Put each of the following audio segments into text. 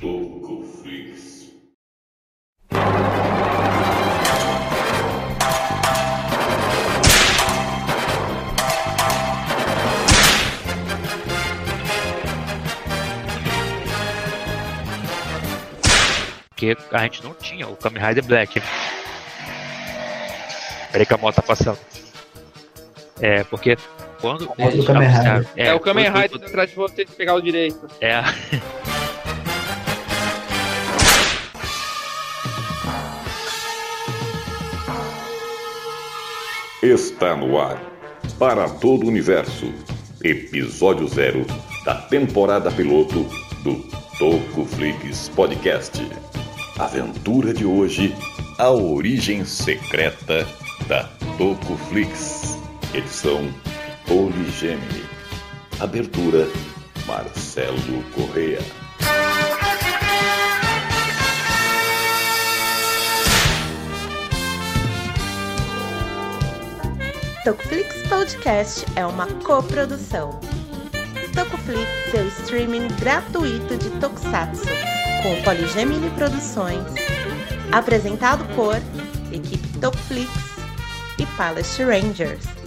Tocoflix. Porque a gente não tinha o Kamen Rider Black. Peraí que a moto tá passando. É, porque quando. do eles Kamen Rider. anunciaram- É, o Kamen quando- Rider atrás de você de pegar o direito. É. Está no ar. Para todo o universo. Episódio zero da temporada piloto do Tocoflix Podcast. Aventura de hoje: A origem secreta da Tocoflix. Edição Poligêmini. Abertura: Marcelo Correa. Tocoflix Podcast é uma coprodução. Tocoflix, seu streaming gratuito de Tokusatsu, com Poligemini Produções. Apresentado por equipe Tocoflix e Palace Rangers.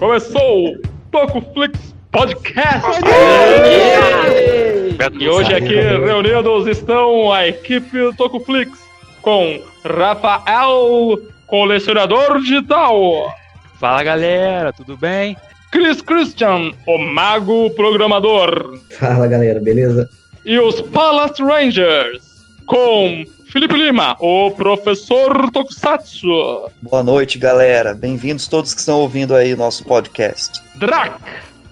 Começou o Tocoflix Podcast! E hoje aqui reunidos estão a equipe do Tocoflix com Rafael, colecionador digital, Fala galera, tudo bem? Chris Christian, o mago programador, Fala galera, beleza? e os Palace Rangers com Felipe Lima, o professor Tokusatsu, Boa noite, galera. Bem-vindos todos que estão ouvindo aí nosso podcast. Drac,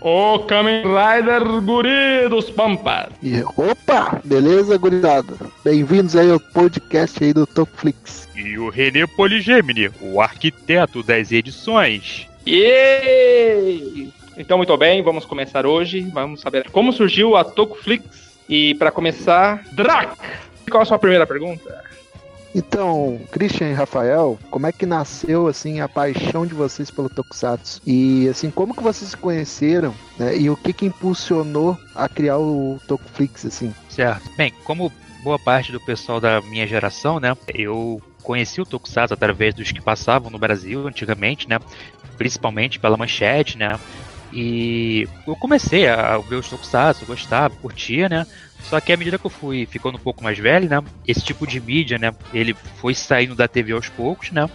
o Kamen Rider Guri dos Pampas. E, opa, beleza, gurizada? Bem-vindos aí ao podcast aí do Topflix. E o René Poligemini, o arquiteto das edições. Yay! Então, muito bem, vamos começar hoje. Vamos saber como surgiu a Tokuflix. E para começar, Drac! Qual a sua primeira pergunta? Então, Christian e Rafael, como é que nasceu assim a paixão de vocês pelo Tokusatsu? E assim, como que vocês se conheceram, né? E o que que impulsionou a criar o Tokuflix assim? Certo. Bem, como boa parte do pessoal da minha geração, né? Eu conheci o Tokusatsu através dos que passavam no Brasil antigamente, né? Principalmente pela manchete, né? E eu comecei a ver os Tokusatsu, gostava, curtia, né? Só que à medida que eu fui ficando um pouco mais velho, né? Esse tipo de mídia, né? Ele foi saindo da TV aos poucos, né?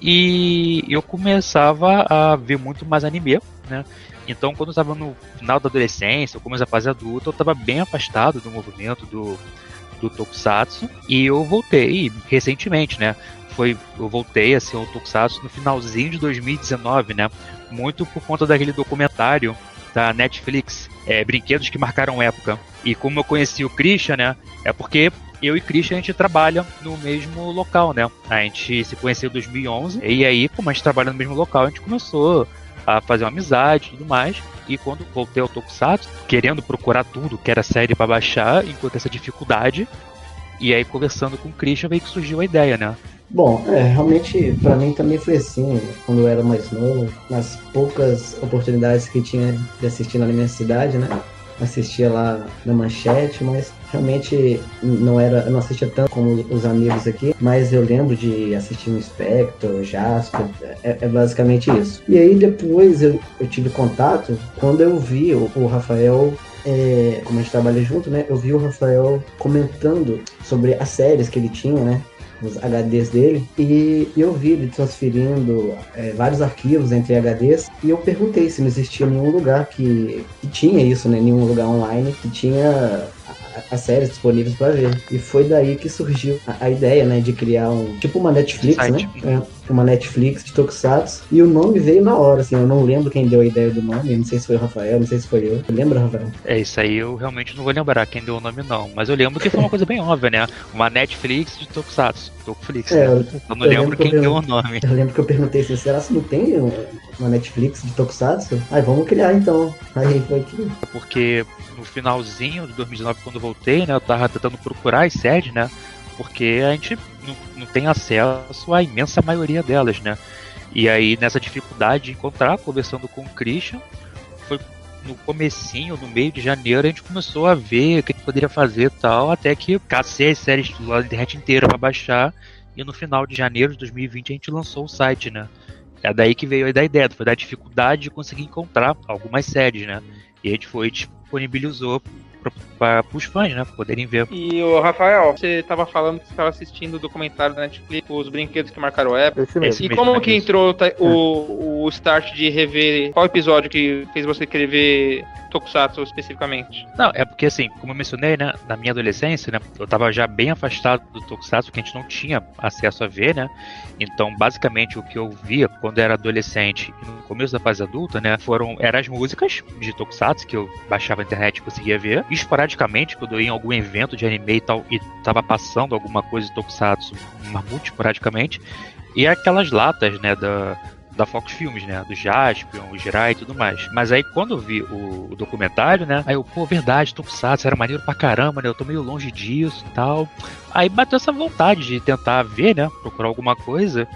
E eu começava a ver muito mais anime, né? Então, quando eu estava no final da adolescência, ou começo da fase adulta, eu estava bem afastado do movimento do, do Tokusatsu. E eu voltei recentemente, né? Foi, eu voltei a ser o Tokusatsu no finalzinho de 2019, né? Muito por conta daquele documentário da Netflix, é, Brinquedos que Marcaram Época. E como eu conheci o Christian, né? É porque eu e Christian a gente trabalha no mesmo local, né? A gente se conheceu em 2011 e aí, como a gente trabalha no mesmo local, a gente começou a fazer uma amizade e tudo mais. E quando voltei ao Tokusatsu, querendo procurar tudo que era série para baixar, enquanto essa dificuldade, e aí conversando com o Christian veio que surgiu a ideia, né? Bom, é, realmente pra mim também foi assim, quando eu era mais novo, nas poucas oportunidades que tinha de assistir na minha cidade, né? Assistia lá na manchete, mas realmente não era, não assistia tanto como os amigos aqui, mas eu lembro de assistir no Spectre, Jasper, é, é basicamente isso. E aí depois eu, eu tive contato quando eu vi o, o Rafael é, como a gente trabalha junto, né? Eu vi o Rafael comentando sobre as séries que ele tinha, né? Os HDs dele, e eu vi ele transferindo é, vários arquivos entre HDs, e eu perguntei se não existia nenhum lugar que, que tinha isso, né? Nenhum lugar online que tinha as séries disponíveis para ver. E foi daí que surgiu a, a ideia, né, de criar um tipo uma Netflix, Site. né? É, uma Netflix de Tokusatsu. E o nome veio na hora, assim, eu não lembro quem deu a ideia do nome, não sei se foi o Rafael, não sei se foi eu. Lembra, Rafael? É isso aí, eu realmente não vou lembrar quem deu o nome não, mas eu lembro que foi uma coisa bem óbvia, né? Uma Netflix de Tokusatsu, Tokuflix, É, né? eu, Eu não eu lembro lembro que eu quem deu o nome. eu lembro que eu perguntei assim, será que não tem uma Netflix de Tokusatsu? Aí vamos criar então. Aí foi que. porque no finalzinho de 2019, quando eu voltei, né, eu tava tentando procurar as séries, né, porque a gente não, não tem acesso à imensa maioria delas, né. E aí, nessa dificuldade de encontrar, conversando com o Christian, foi no comecinho, no meio de janeiro, a gente começou a ver o que, poderia fazer e tal, até que cacei as séries lá na internet inteira para baixar, e no final de janeiro de 2020 a gente lançou o site, né? É daí que veio a ideia, foi da dificuldade de conseguir encontrar algumas séries, né? E a gente foi disponibilizou para os fãs, né? Poderem ver. E o Rafael, você estava falando que estava assistindo o documentário da Netflix, os brinquedos que marcaram a época. Esse mesmo. E como que entrou o, o start de rever? Qual episódio que fez você querer ver Tokusatsu especificamente? Não, é porque assim, como eu mencionei, né, na minha adolescência, né, eu tava já bem afastado do Tokusatsu, que a gente não tinha acesso a ver, né? Então, basicamente, o que eu via quando era adolescente e no começo da fase adulta, né, foram eram as músicas de Tokusatsu que eu baixava na internet e conseguia ver. Esporadicamente, quando eu ia em algum evento de anime e tal e tava passando alguma coisa de Tokusatsu, muito esporadicamente, e aquelas latas, né, da da Fox Filmes, né? Do Jaspion, o Jirai e tudo mais. Mas aí quando eu vi o, o documentário, né? Aí eu, pô, verdade, Tokusatsu era maneiro pra caramba, né? Eu tô meio longe disso e tal. Aí bateu essa vontade de tentar ver, né? Procurar alguma coisa.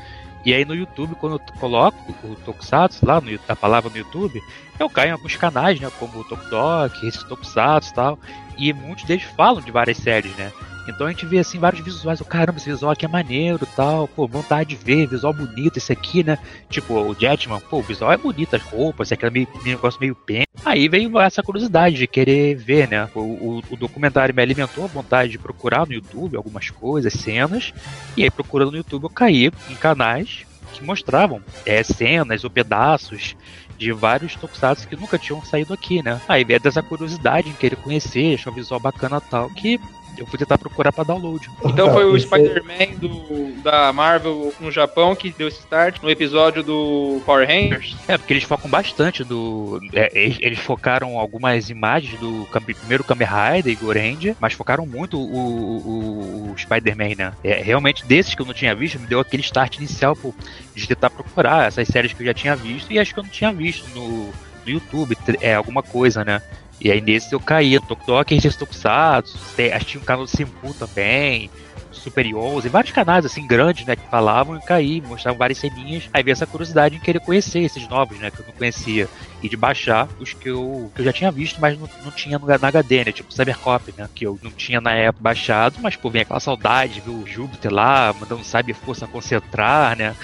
E aí no YouTube, quando eu coloco o Tokusatsu lá, no, a palavra no YouTube, eu caio em alguns canais, né? Como o Tokudok, esse Tokusatsu e tal. E muitos deles falam de várias séries, né? Então a gente vê assim vários visuais, o caramba, esse visual aqui é maneiro tal, pô, vontade de ver, visual bonito, esse aqui, né? Tipo, o Jetman, pô, o visual é bonito, as roupas, aqui é meio, negócio meio pen. Aí veio essa curiosidade de querer ver, né? O, o, o, documentário me alimentou a vontade de procurar no YouTube algumas coisas, cenas, e aí procurando no YouTube eu caí em canais que mostravam é, cenas ou pedaços de vários tokusatsu que nunca tinham saído aqui, né? Aí veio dessa curiosidade em querer conhecer, achar o visual bacana tal, que eu fui tentar procurar para download. Então foi o Spider-Man do, da Marvel no Japão que deu esse start no episódio do Power Rangers. É, porque eles focam bastante do. É, eles, eles, focaram algumas imagens do primeiro Kamen Rider e Goranger, mas focaram muito o, o, o Spider-Man, né? É, realmente, desses que eu não tinha visto, me deu aquele start inicial pô, de tentar procurar essas séries que eu já tinha visto e acho que eu não tinha visto no, no YouTube, é alguma coisa, né? E aí nesse eu caía, Tokudok, RG Tokusatsu, acho que tinha um canal do Simpu também, Super 11, vários canais assim grandes, né, que falavam e caí, mostravam várias ceninhas. Aí veio essa curiosidade em querer conhecer esses novos, né, que eu não conhecia, e de baixar os que eu, que eu já tinha visto, mas não, não tinha no, na HD, né, tipo Cybercop, né, que eu não tinha na época baixado, mas pô, vem aquela saudade, viu o Júpiter lá, mandando Cyber Força concentrar, né,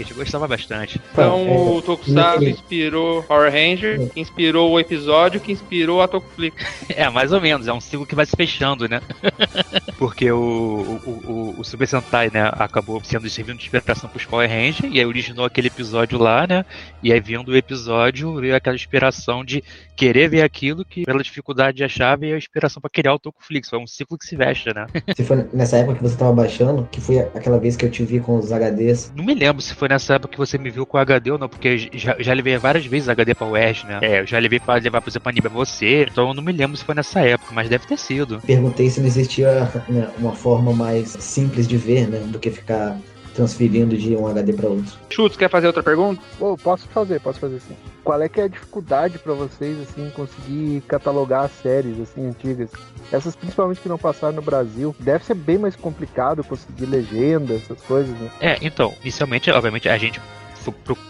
a gente gostava bastante. Então é, o Tokusatsu inspirou Power Ranger, que inspirou o episódio, que inspirou a Tokuflix. É, mais ou menos, é um ciclo que vai se fechando, né? Porque o, o, o, o, Super Sentai, né, acabou sendo servindo de inspiração pros Power Ranger, e aí originou aquele episódio lá, né? E aí vindo o episódio, veio aquela inspiração de querer ver aquilo que, pela dificuldade de achar, veio a inspiração para criar o Tokuflix. Foi um ciclo que se veste, né? Se foi nessa época que você tava baixando, que foi aquela vez que eu te vi com os HDs. Não me lembro se foi nessa época que você me viu com HD ou não, porque já, já levei várias vezes HD pra UERJ, né? É, eu já levei pra levar, por exemplo, anime pra você, então eu não me lembro se foi nessa época, mas deve ter sido. Perguntei se não existia né, uma forma mais simples de ver, né, do que ficar transferindo de um HD para outro. Chutes, quer fazer outra pergunta? Oh, posso fazer, posso fazer sim. Qual é que é a dificuldade para vocês assim conseguir catalogar as séries assim antigas? Essas principalmente que não passaram no Brasil, deve ser bem mais complicado conseguir legenda, essas coisas, né? É, então, inicialmente, obviamente, a gente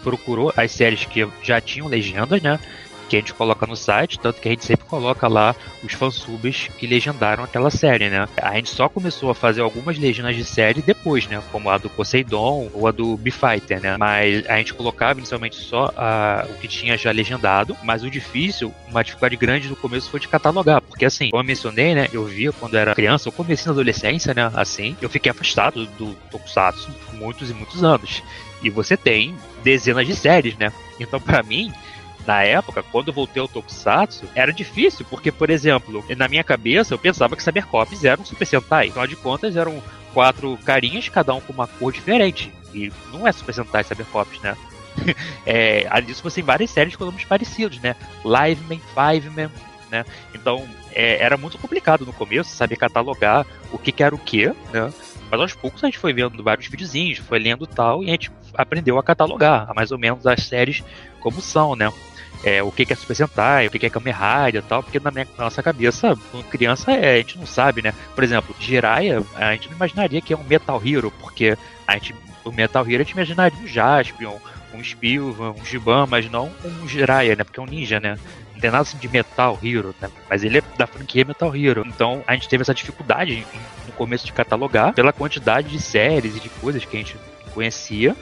procurou as séries que já tinham legendas, né? Que a gente coloca no site, tanto que a gente sempre coloca lá os fansubs que legendaram aquela série, né? A gente só começou a fazer algumas legendas de série depois, né? Como a do Poseidon ou a do B-Fighter, né? Mas a gente colocava inicialmente só a, o que tinha já legendado, mas o difícil, uma dificuldade grande no começo foi de catalogar, porque assim, como eu mencionei, né? Eu via quando era criança, eu comecei na adolescência, né? Assim, eu fiquei afastado do Tokusatsu muitos e muitos anos. E você tem dezenas de séries, né? Então, para mim, na época, quando eu voltei ao Tokusatsu, era difícil, porque, por exemplo, na minha cabeça eu pensava que Cybercops eram Super Sentai. Afinal de contas, eram quatro carinhas, cada um com uma cor diferente. E não é Super Sentai Cybercops, né? é, além disso, você tem várias séries com nomes parecidos, né? Liveman, Fiveman, né? Então, é, era muito complicado no começo saber catalogar o que, que era o que, né? Mas aos poucos a gente foi vendo vários videozinhos, foi lendo tal, e a gente aprendeu a catalogar mais ou menos as séries como são, né? É, o que, é Super Sentai, o que, é Kamen Rider e tal, porque na, minha, na nossa cabeça, criança, é, a gente não sabe, né? Por exemplo, Jiraiya, a gente não imaginaria que é um Metal Hero, porque a gente, o Metal Hero a gente imaginaria um Jaspion, um Spilvan, um Giban, mas não um Jiraiya, né? Porque é um ninja, né? Não tem nada assim de Metal Hero, né? Mas ele é da franquia Metal Hero. Então a gente teve essa dificuldade no começo de catalogar pela quantidade de séries e de coisas que a gente conhecia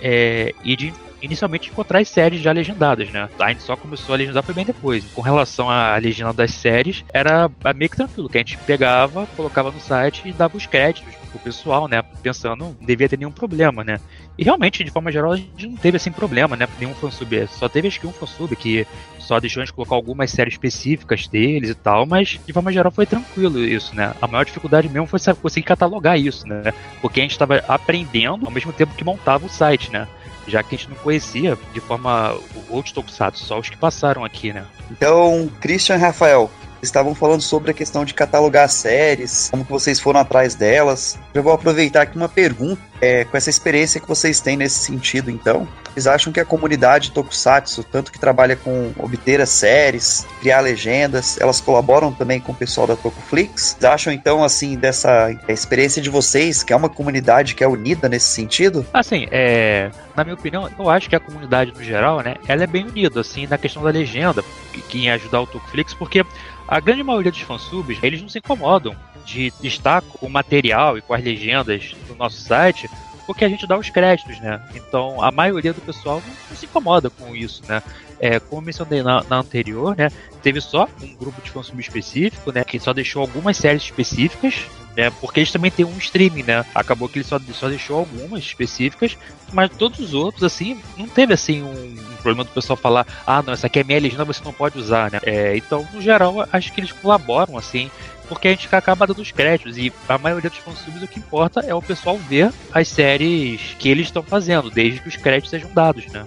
é, e de inicialmente encontrar as séries já legendadas, né? A gente só começou a legendar foi bem depois. Com relação à legenda das séries, era meio que tranquilo, que a gente pegava, colocava no site e dava os créditos pro pessoal, né? Pensando, não devia ter nenhum problema, né? E realmente, de forma geral, a gente não teve assim problema, né? Nenhum fansub. Só teve acho que um fansub que só deixou a gente colocar algumas séries específicas deles e tal, mas de forma geral foi tranquilo isso, né? A maior dificuldade mesmo foi conseguir catalogar isso, né? Porque a gente estava aprendendo ao mesmo tempo que montava o site, né? Já que a gente não conhecia de forma outros tokusatsu, só os que passaram aqui, né? Então, Christian Rafael, estavam falando sobre a questão de catalogar séries, como que vocês foram atrás delas. Eu vou aproveitar aqui uma pergunta, é, com essa experiência que vocês têm nesse sentido, então. Vocês acham que a comunidade Tokusatsu, tanto que trabalha com obter as séries, criar legendas, elas colaboram também com o pessoal da Tokuflix? Vocês acham então, assim, dessa experiência de vocês, que é uma comunidade que é unida nesse sentido? Assim, é, na minha opinião, eu acho que a comunidade no geral, né, ela é bem unida, assim, na questão da legenda, que, que ajudar o Tokuflix, porque a grande maioria dos fansubs, eles não se incomodam de estar com o material e com as legendas do nosso site, porque a gente dá os créditos, né? Então a maioria do pessoal não, não se incomoda com isso, né? É, como mencionei na, na, anterior, né? Teve só um grupo de fansub específico, né? Que só deixou algumas séries específicas né? Porque eles também têm um streaming, né? Acabou que ele só, só deixou algumas específicas, mas todos os outros, assim, não teve assim um, um, problema do pessoal falar, ah, não, essa aqui é minha legenda, você não pode usar, né? É, então, no geral, acho que eles colaboram, assim, porque a gente acaba dando os créditos e a maioria dos consumos o que importa é o pessoal ver as séries que eles estão fazendo, desde que os créditos sejam dados, né?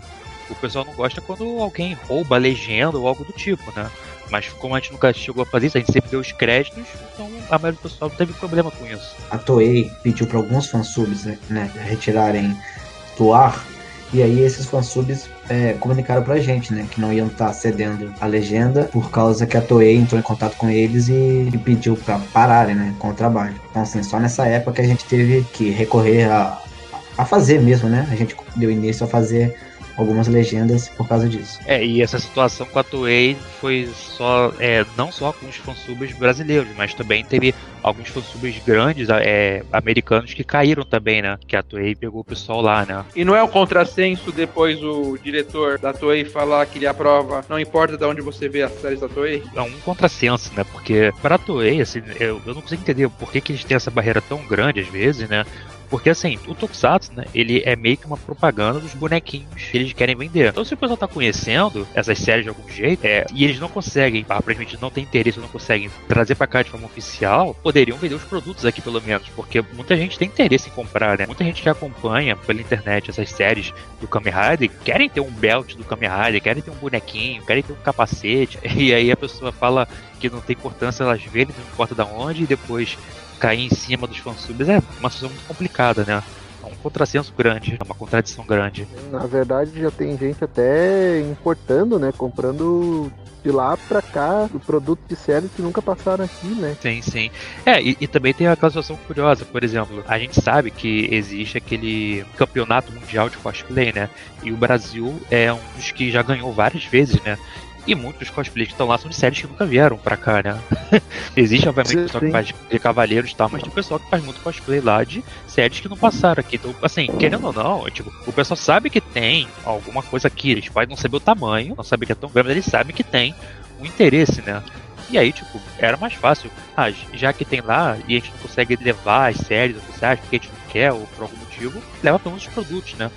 O pessoal não gosta quando alguém rouba a legenda ou algo do tipo, né? Mas como a gente nunca chegou a fazer isso, a gente sempre deu os créditos, então a maioria do pessoal não teve problema com isso. A Toei pediu para alguns fansubs né, retirarem do ar, e aí esses fansubs é, comunicaram pra gente, né, que não iam estar tá cedendo a legenda por causa que a Toei entrou em contato com eles e, e pediu para pararem, né, com o trabalho. Então, assim, só nessa época que a gente teve que recorrer a, a fazer mesmo, né, a gente deu início a fazer algumas legendas por causa disso. É, e essa situação com a Toei foi só, é, não só com os fansubs brasileiros, mas também teve alguns fansubs grandes é, americanos que caíram também, né? Que a Toei pegou o pessoal lá, né? E não é um contrassenso depois o diretor da Toei falar que ele aprova, não importa de onde você vê as séries da Toei? É um contrassenso, né? Porque para a Toei, assim, eu, eu não consigo entender por que, que eles têm essa barreira tão grande às vezes, né? Porque assim, o Tokusatsu, né, ele é meio que uma propaganda dos bonequinhos que eles querem vender. Então se o pessoal tá conhecendo essas séries de algum jeito, é, e eles não conseguem, aparentemente não tem interesse, não conseguem trazer para cá de forma oficial, poderiam vender os produtos aqui pelo menos, porque muita gente tem interesse em comprar, né? Muita gente que acompanha pela internet essas séries do Kamen Rider querem ter um belt do Kamen Rider, querem ter um bonequinho, querem ter um capacete, e aí a pessoa fala que não tem importância elas verem, não importa da onde, e depois cair em cima dos fansubs é uma situação muito complicada, né? É um contrassenso grande, é uma contradição grande. Na verdade, já tem gente até importando, né? Comprando de lá pra cá o produto de séries que nunca passaram aqui, né? Sim, sim. É, e, e, também tem aquela situação curiosa, por exemplo, a gente sabe que existe aquele campeonato mundial de cosplay, né? E o Brasil é um dos que já ganhou várias vezes, né? E muitos cosplays que estão lá são de séries que nunca vieram pra cá, né? Existe, obviamente, o pessoal que faz de cavaleiros e tal, mas tem pessoal que faz muito cosplay lá de séries que não passaram aqui. Então, assim, querendo ou não, tipo, o pessoal sabe que tem alguma coisa aqui, eles podem não saber o tamanho, não saber que é tão grande, mas eles sabem que tem um interesse, né? E aí, tipo, era mais fácil. Ah, já que tem lá e a gente não consegue levar as séries oficiais porque a gente não quer ou por algum motivo, leva para outros produtos, né?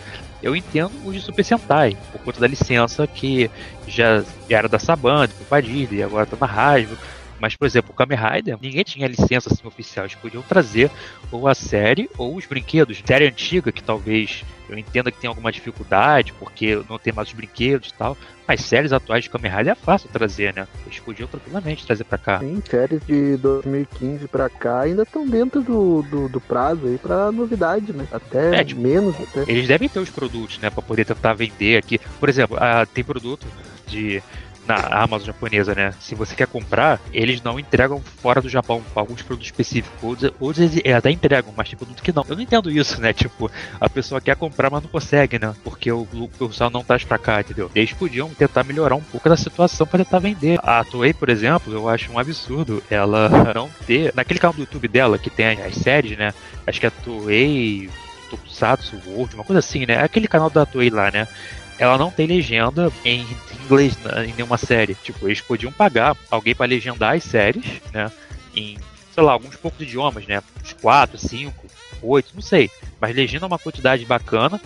Eu entendo o de Super Sentai, por conta da licença que já era da Saban, do Padilha, e agora tá na Hasbro. Mas, por exemplo, o Kamen Rider, ninguém tinha licença assim, oficial. Eles podiam trazer ou a série ou os brinquedos. Série antiga, que talvez eu entenda que tem alguma dificuldade, porque não tem mais os brinquedos e tal. Mas séries atuais de Kamen Rider é fácil trazer, né? Eles podiam tranquilamente trazer pra cá. Sim, séries de 2015 pra cá ainda estão dentro do, do, do, prazo aí pra novidade, né? Até é, tipo, menos. Até. Eles devem ter os produtos, né? Pra poder tentar vender aqui. Por exemplo, ah, tem produto de na Amazon japonesa, né? Se você quer comprar, eles não entregam fora do Japão alguns produtos específicos. Outros, outros eles até entregam, mas tem produto que não. Eu não entendo isso, né? Tipo, a pessoa quer comprar, mas não consegue, né? Porque o, o pessoal não traz pra cá, entendeu? Eles podiam tentar melhorar um pouco da situação para tentar vender. A Toei, por exemplo, eu acho um absurdo ela não ter. Naquele canal do YouTube dela, que tem as séries, né? Acho que é a Toei. Tokusatsu World, uma coisa assim, né? Aquele canal da Toei lá, né? Ela não tem legenda em inglês em nenhuma série. Tipo, eles podiam pagar alguém para legendar as séries, né? Em, sei lá, alguns poucos idiomas, né? Uns 4, 5, 8, não sei. Mas legenda uma quantidade bacana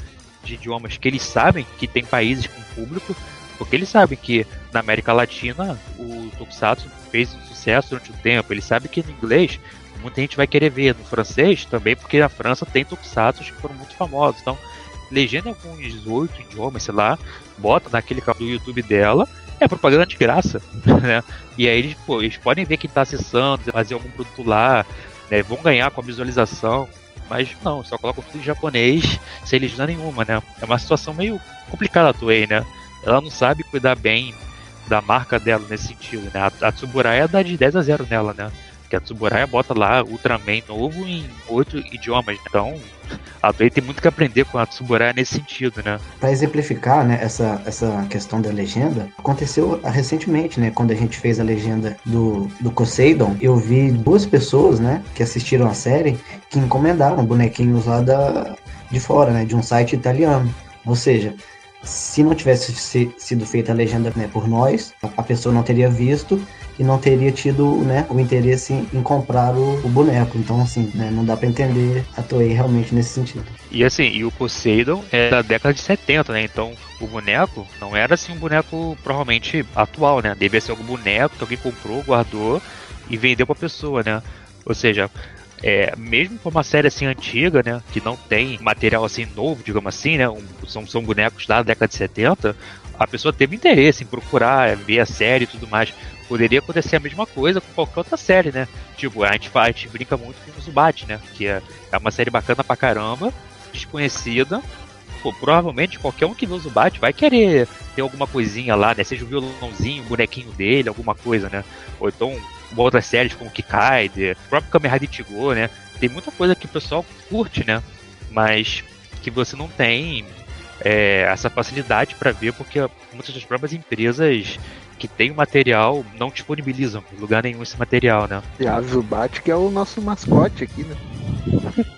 de idiomas que eles sabem que tem países com público, porque eles sabem que na América Latina o Tokusatsu fez um sucesso durante um tempo. Eles sabem que no inglês muita gente vai querer ver, no francês também, porque na França tem Tokusatsu que foram muito famosos. Então, legenda alguns 18 idiomas, sei lá, bota naquele canal do YouTube dela, é propaganda de graça, né? E aí eles, pô, eles podem ver quem está acessando, fazer algum produto lá, né? Vão ganhar com a visualização, mas não, só colocam tudo em japonês sem legenda nenhuma, né? É uma situação meio complicada a Toei, né? Ela não sabe cuidar bem da marca dela nesse sentido, né? A, a Tsuburaya dá de 10 a 0 nela, né? Que a Tsuburaya bota lá Ultraman novo em oito idiomas. Então, a Toei tem muito que aprender com a Tsuburaya nesse sentido, né? Para exemplificar, né, essa, essa questão da legenda, aconteceu recentemente, né, quando a gente fez a legenda do, do Poseidon, eu vi duas pessoas, né, que assistiram a série, que encomendaram bonequinhos lá da, de fora, né, de um site italiano. Ou seja, se não tivesse sido feita a legenda né, por nós, a pessoa não teria visto e não teria tido né, o interesse em, comprar o, o, boneco. Então, assim, né, não dá para entender a Toei realmente nesse sentido. E assim, e o Poseidon é da década de 70, né? Então, o boneco não era assim um boneco provavelmente atual, né? Devia ser algum boneco que alguém comprou, guardou e vendeu pra pessoa, né? Ou seja, é, mesmo com uma série assim antiga, né, que não tem material assim novo, digamos assim, né, um, são, são bonecos da década de 70, a pessoa teve interesse em procurar, ver a série e tudo mais. Poderia acontecer a mesma coisa com qualquer outra série, né? Tipo, a gente, a gente brinca muito com o Zubat, né? Que é, é uma série bacana pra caramba, desconhecida. Pô, provavelmente qualquer um que vê o Zubat vai querer ter alguma coisinha lá, né? Seja o violãozinho, o bonequinho dele, alguma coisa, né? Ou então outras séries como Kikaide, o próprio Kamen Rider Tigo, né? Tem muita coisa que o pessoal curte, né? Mas que você não tem é, essa facilidade para ver, porque muitas das próprias empresas que tem o material não disponibilizam em lugar nenhum esse material, né? E a Zubat que é o nosso mascote aqui, né?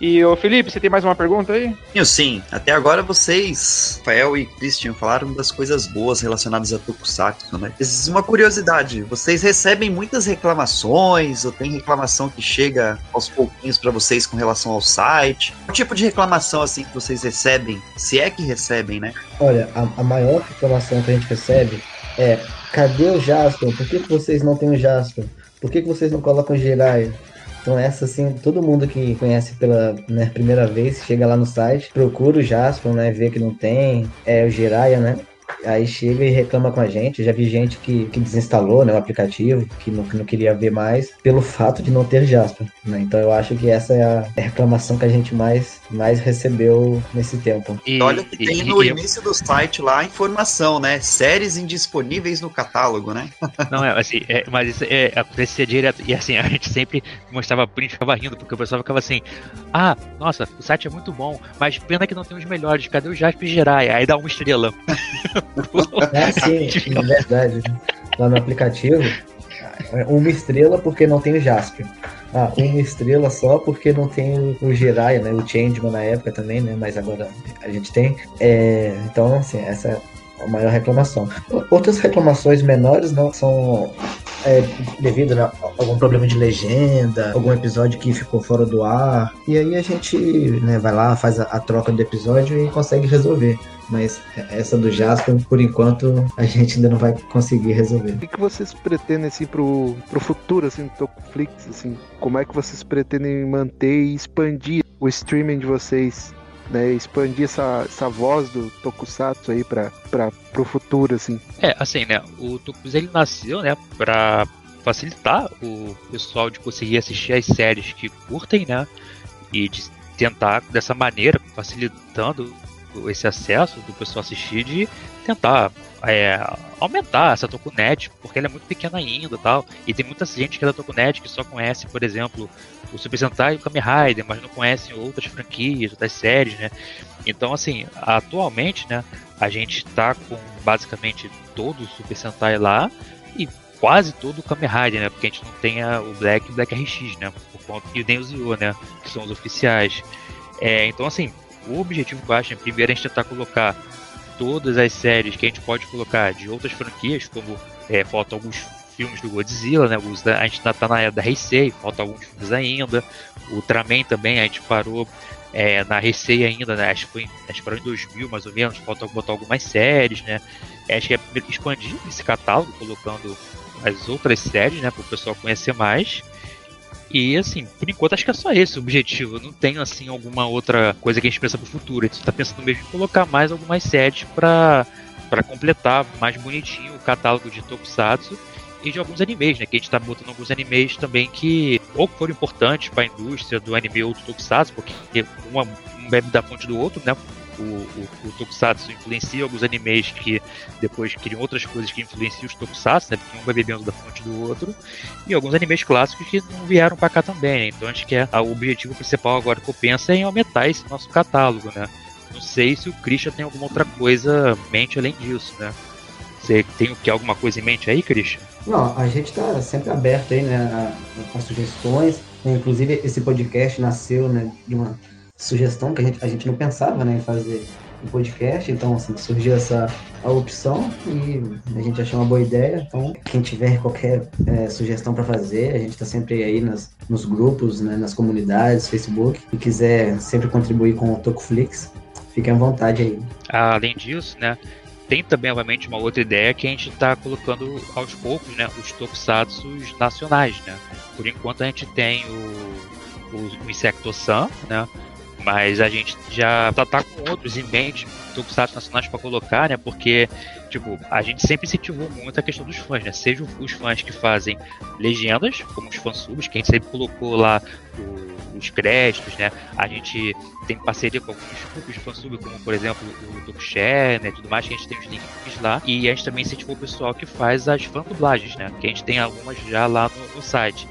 E o Felipe, você tem mais uma pergunta aí? Sim, até agora vocês, Rafael e Christian, falaram das coisas boas relacionadas a Tokusatsu, né? Uma curiosidade, vocês recebem muitas reclamações ou tem reclamação que chega aos pouquinhos para vocês com relação ao site? Que tipo de reclamação assim que vocês recebem, se é que recebem, né? Olha, a, a maior reclamação que a gente recebe é cadê o Jasper? Por que, que vocês não têm o Jasper? Por que, que vocês não colocam o Jiraiya? Então essa assim, todo mundo que conhece pela né, primeira vez, chega lá no site, procura o Jasper, né, vê que não tem, é o Jiraiya, né? Aí chega e reclama com a gente. Já vi gente que, que desinstalou né, o aplicativo, que não, que não queria ver mais, pelo fato de não ter Jasper. Né? Então eu acho que essa é a reclamação que a gente mais, mais recebeu nesse tempo. E olha que tem no início do site lá a informação, né? Séries indisponíveis no catálogo, né? Não, é assim, é, mas isso é, acontecia direto. E assim, a gente sempre mostrava print ficava rindo, porque o pessoal ficava assim: ah, nossa, o site é muito bom, mas pena que não tem os melhores. Cadê o Jasper Jirai? Aí dá uma estrela. É, sim, é verdade. Lá no aplicativo, uma estrela porque não tem o Jasper. Ah, uma estrela só porque não tem o Jiraiya, né? O Changeman na época também, né? Mas agora a gente tem. É, então, assim, essa é a maior reclamação. Outras reclamações menores não são é, devido a algum problema de legenda, algum episódio que ficou fora do ar. E aí a gente né, vai lá, faz a, a troca do episódio e consegue resolver mas essa do Jasper, por enquanto, a gente ainda não vai conseguir resolver. O que, que vocês pretendem, assim, pro, pro futuro, assim, do Tokuflix, assim? Como é que vocês pretendem manter e expandir o streaming de vocês? Né, expandir essa, essa voz do Tokusatsu aí para pro futuro, assim. É, assim, né, o Tokusatsu ele nasceu, né, pra facilitar o pessoal de conseguir assistir as séries que curtem, né, e de tentar dessa maneira, facilitando esse acesso do pessoal assistir de tentar é, aumentar essa Tokunet, porque ela é muito pequena ainda tal. E tem muita gente que é da Tokunet que só conhece, por exemplo, o Super Sentai e o Kamen Rider, mas não conhecem outras franquias, outras séries, né? Então, assim, atualmente, né, a gente tá com basicamente todo o Super Sentai lá e quase todo o Kamen Rider, né? Porque a gente não tem a, o Black e o Black RX, né? Por conta, e nem o Zio, né? Que são os oficiais. É, então, assim, o objetivo que eu acho, né, primeiro, é a gente tentar colocar todas as séries que a gente pode colocar de outras franquias, como é, faltam alguns filmes do Godzilla, né? a gente ainda tá na era da Heisei, faltam alguns filmes ainda. O Ultraman também, a gente parou é, na Heisei ainda, né? Acho que foi acho que parou em 2000 mais ou menos, falta botar algumas séries, né? Acho que é expandir esse catálogo, colocando as outras séries, né, para o pessoal conhecer mais. E assim, por enquanto acho que é só esse o objetivo. não tem assim alguma outra coisa que a gente pensa pro futuro. A gente tá pensando mesmo em colocar mais algumas séries para para completar mais bonitinho o catálogo de Tokusatsu e de alguns animes, né? Que a gente tá botando alguns animes também que ou foram importantes para a indústria do anime ou do Tokusatsu, porque um bebe da fonte do outro, né? O, o, o, Tokusatsu influencia alguns animes que depois criam outras coisas que influenciam os Tokusatsu, né? Porque um vai bebendo da fonte do outro. E alguns animes clássicos que não vieram para cá também, né? Então acho que é, o objetivo principal agora que eu penso é em aumentar esse nosso catálogo, né? Não sei se o Christian tem alguma outra coisa em mente além disso, né? Você tem o que alguma coisa em mente aí, Christian? Não, a gente está sempre aberto aí, né, a, a sugestões. Inclusive esse podcast nasceu, né, de uma sugestão que a gente, a gente não pensava né, em fazer um podcast, então assim, surgiu essa a opção e a gente achou uma boa ideia. Então, quem tiver qualquer é, sugestão para fazer, a gente está sempre aí nas, nos grupos, né, nas comunidades, Facebook, e quiser sempre contribuir com o Tocoflix, fiquem à vontade aí. Além disso, né, tem também, obviamente, uma outra ideia que a gente está colocando aos poucos, né, os tokusatsu nacionais, né. Por enquanto a gente tem o, o, o Insecto-san, né, mas a gente já tá, tá com outros em mente, tokusatsu nacionais para colocar, né? Porque, tipo, a gente sempre incentivou muito a questão dos fãs, né? Seja os fãs que fazem legendas, como os fansubs, que a gente sempre colocou lá o, os créditos, né? A gente tem parceria com alguns grupos de fansub, como, por exemplo, o Tokushare, né? Tudo mais, que a gente tem os links lá. E a gente também incentivou o pessoal que faz as fan dublagens, né? Que a gente tem algumas já lá no, no site.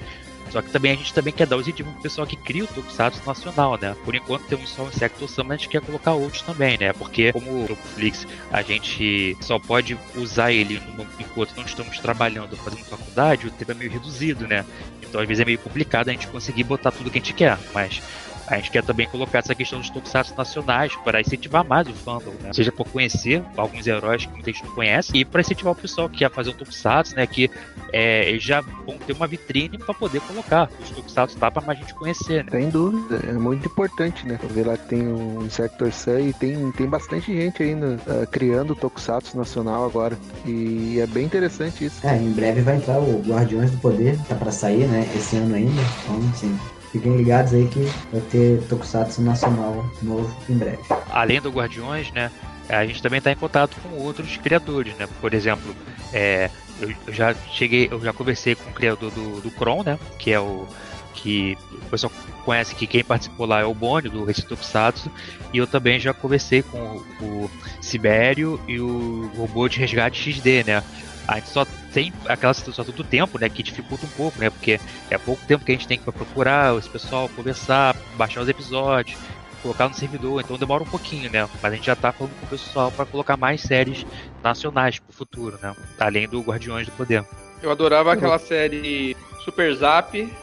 Só que também a gente também quer dar o incentivo pro pessoal que cria o Tokusatsu nacional, né? Por enquanto temos só o Insecto Sama, a gente quer colocar outros também, né? Porque como o Tokuflix a gente só pode usar ele enquanto não estamos trabalhando, fazendo faculdade, o tempo é meio reduzido, né? Então às vezes é meio complicado a gente conseguir botar tudo que a gente quer, mas a gente quer também colocar essa questão dos tokusatsu nacionais para incentivar mais o fandom, né? Seja por conhecer alguns heróis que muita gente não conhece e para incentivar o pessoal que quer fazer um tokusatsu, né? Que é, eles já vão ter uma vitrine para poder colocar os tokusatsu tá para mais gente conhecer, né? Sem dúvida, é muito importante, né? Ver lá que tem o Insector Sun e tem, tem bastante gente ainda uh, criando o tokusatsu nacional agora e é bem interessante isso. É, em breve vai entrar o Guardiões do Poder, tá para sair, né? Esse ano ainda, então, sim Fiquem ligados aí que vai ter Tokusatsu nacional novo em breve. Além do Guardiões, né? A gente também está em contato com outros criadores, né? Por exemplo, é, eu, já cheguei, eu já conversei com o criador do, do Kron, né? Que é o que o pessoal conhece que quem participou lá é o Boni do Recife Tokusatsu e eu também já conversei com o, o Sibério e o robô de resgate XD, né? a gente só tem aquela situação do tempo, né, que dificulta um pouco, né, porque é pouco tempo que a gente tem que procurar esse pessoal, conversar, baixar os episódios, colocar no servidor, então demora um pouquinho, né, mas a gente já tá falando com o pessoal para colocar mais séries nacionais pro futuro, né, além do Guardiões do Poder. Eu adorava aquela série Super Zap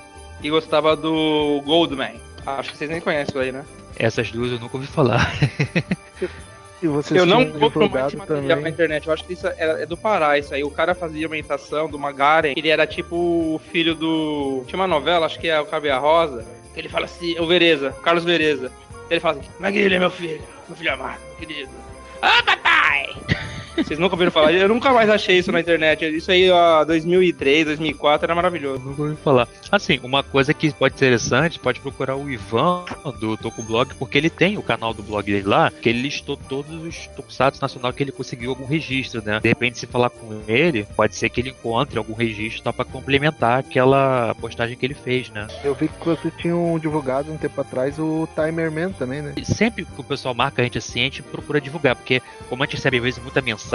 e gostava do Goldman. Acho que vocês nem conhecem isso aí, né? Essas duas eu nunca ouvi falar. eu não compro mais material na internet. Eu acho que isso é, é, do Pará, isso aí. O cara fazia uma imitação do Magaren. Ele era tipo o filho do. Tinha uma novela, acho que é o Cabelo Rosa. Que ele fala assim, o Vereza, o Carlos Vereza. Ele fala assim: Maguilha, meu filho, meu filho amado, querido. Ah, papai! Vocês nunca ouviram falar? Eu nunca mais achei isso na internet. Isso aí, ó, 2003, 2004, era maravilhoso. Nunca ouvi falar. Assim, uma coisa que pode ser interessante, pode procurar o Ivan do Toku Blog, porque ele tem o canal do blog dele lá, que ele listou todos os tokusatsu nacional que ele conseguiu algum registro, né? De repente, se falar com ele, pode ser que ele encontre algum registro só pra complementar aquela postagem que ele fez, né? Eu vi que vocês tinham divulgado um tempo atrás o Timer Man também, né? Sempre que o pessoal marca a gente assim, a gente procura divulgar, porque como a gente recebe às vezes muita mensagem,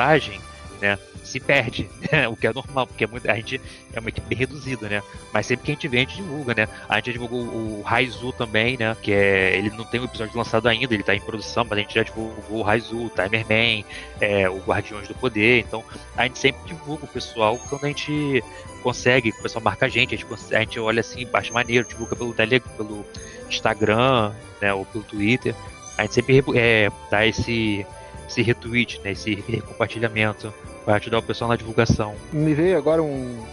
né, se perde, né, o que é normal, porque é muito, a gente é uma equipe bem reduzida, né, mas sempre que a gente vê, a gente divulga, né, a gente divulgou o Raizu também, né, que é, ele não tem um episódio lançado ainda, ele tá em produção, mas a gente já divulgou o Raizu, o Timer Man, é, o Guardiões do Poder, então a gente sempre divulga o pessoal quando a gente consegue, o pessoal marca a gente, a gente, a gente olha assim, baixa maneiro, divulga pelo, pelo Instagram, né, ou pelo Twitter, a gente sempre é, dá esse, esse retweet, né, esse compartilhamento para ajudar o pessoal na divulgação. Me veio agora um,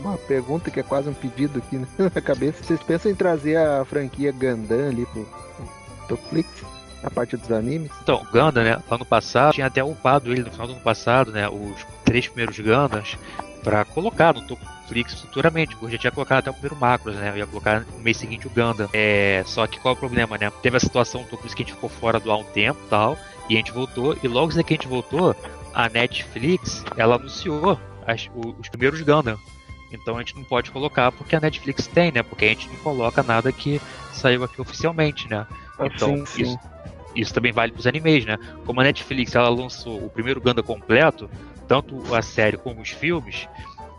uma pergunta que é quase um pedido aqui na cabeça. Vocês pensam em trazer a franquia Gundam ali pro Netflix? A parte dos animes? Então, Gundam, né? Ano passado, tinha até upado ele no final do ano passado, né? Os três primeiros Gundams para colocar no Netflix futuramente, porque já tinha colocado até o primeiro Macros, né? Eu ia colocar no mês seguinte o Gundam. É, só que qual é o problema, né? Teve a situação do que a gente ficou fora do ar um tempo tal, e a gente voltou, e logo assim que a gente voltou, a Netflix, ela anunciou as, os primeiros Gundam. Então a gente não pode colocar porque a Netflix tem, né? Porque a gente não coloca nada que saiu aqui oficialmente, né? Ah, então, sim, sim. Isso, isso também vale para os animes, né? Como a Netflix ela lançou o primeiro Gundam completo, tanto a série como os filmes,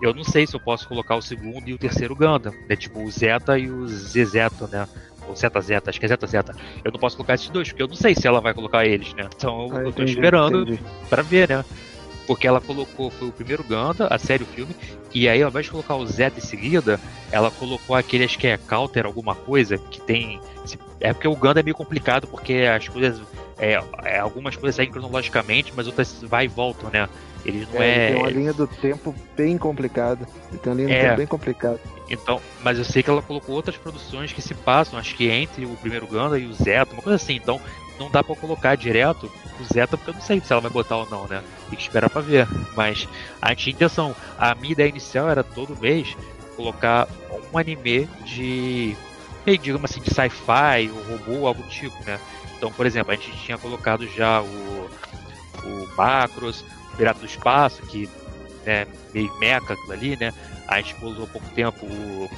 eu não sei se eu posso colocar o segundo e o terceiro Gundam, né? Tipo o Zeta e o Zeta, né? Ou Zeta Zeta, acho que é Zeta Zeta. Eu não posso colocar esses dois, porque eu não sei se ela vai colocar eles, né? Então ah, eu tô entendi, esperando para ver, né? Porque ela colocou, foi o primeiro Gundam, a série, o filme, e aí ao invés de colocar o Zeta em seguida, ela colocou aquele, acho que é Counter, alguma coisa, que tem. É porque o Gundam é meio complicado, porque as coisas. É, é, algumas coisas saem cronologicamente, mas outras vai e voltam, né? Ele não é. é... Ele tem uma linha do tempo bem complicada. Ele tem uma linha do é... tempo bem complicada. Então, mas eu sei que ela colocou outras produções que se passam, acho que entre o primeiro Ganda e o Zeta, uma coisa assim. Então, não dá para colocar direto o Zeta, porque eu não sei se ela vai botar ou não, né? Tem que esperar para ver. Mas a tinha intenção, a minha ideia inicial era todo mês colocar um anime de, digamos assim, de sci-fi, ou robô, algo tipo, né? Então, por exemplo, a gente tinha colocado já o, o Macros, Pirata do Espaço, que é meio meca aquilo ali, né? A gente usou há pouco tempo o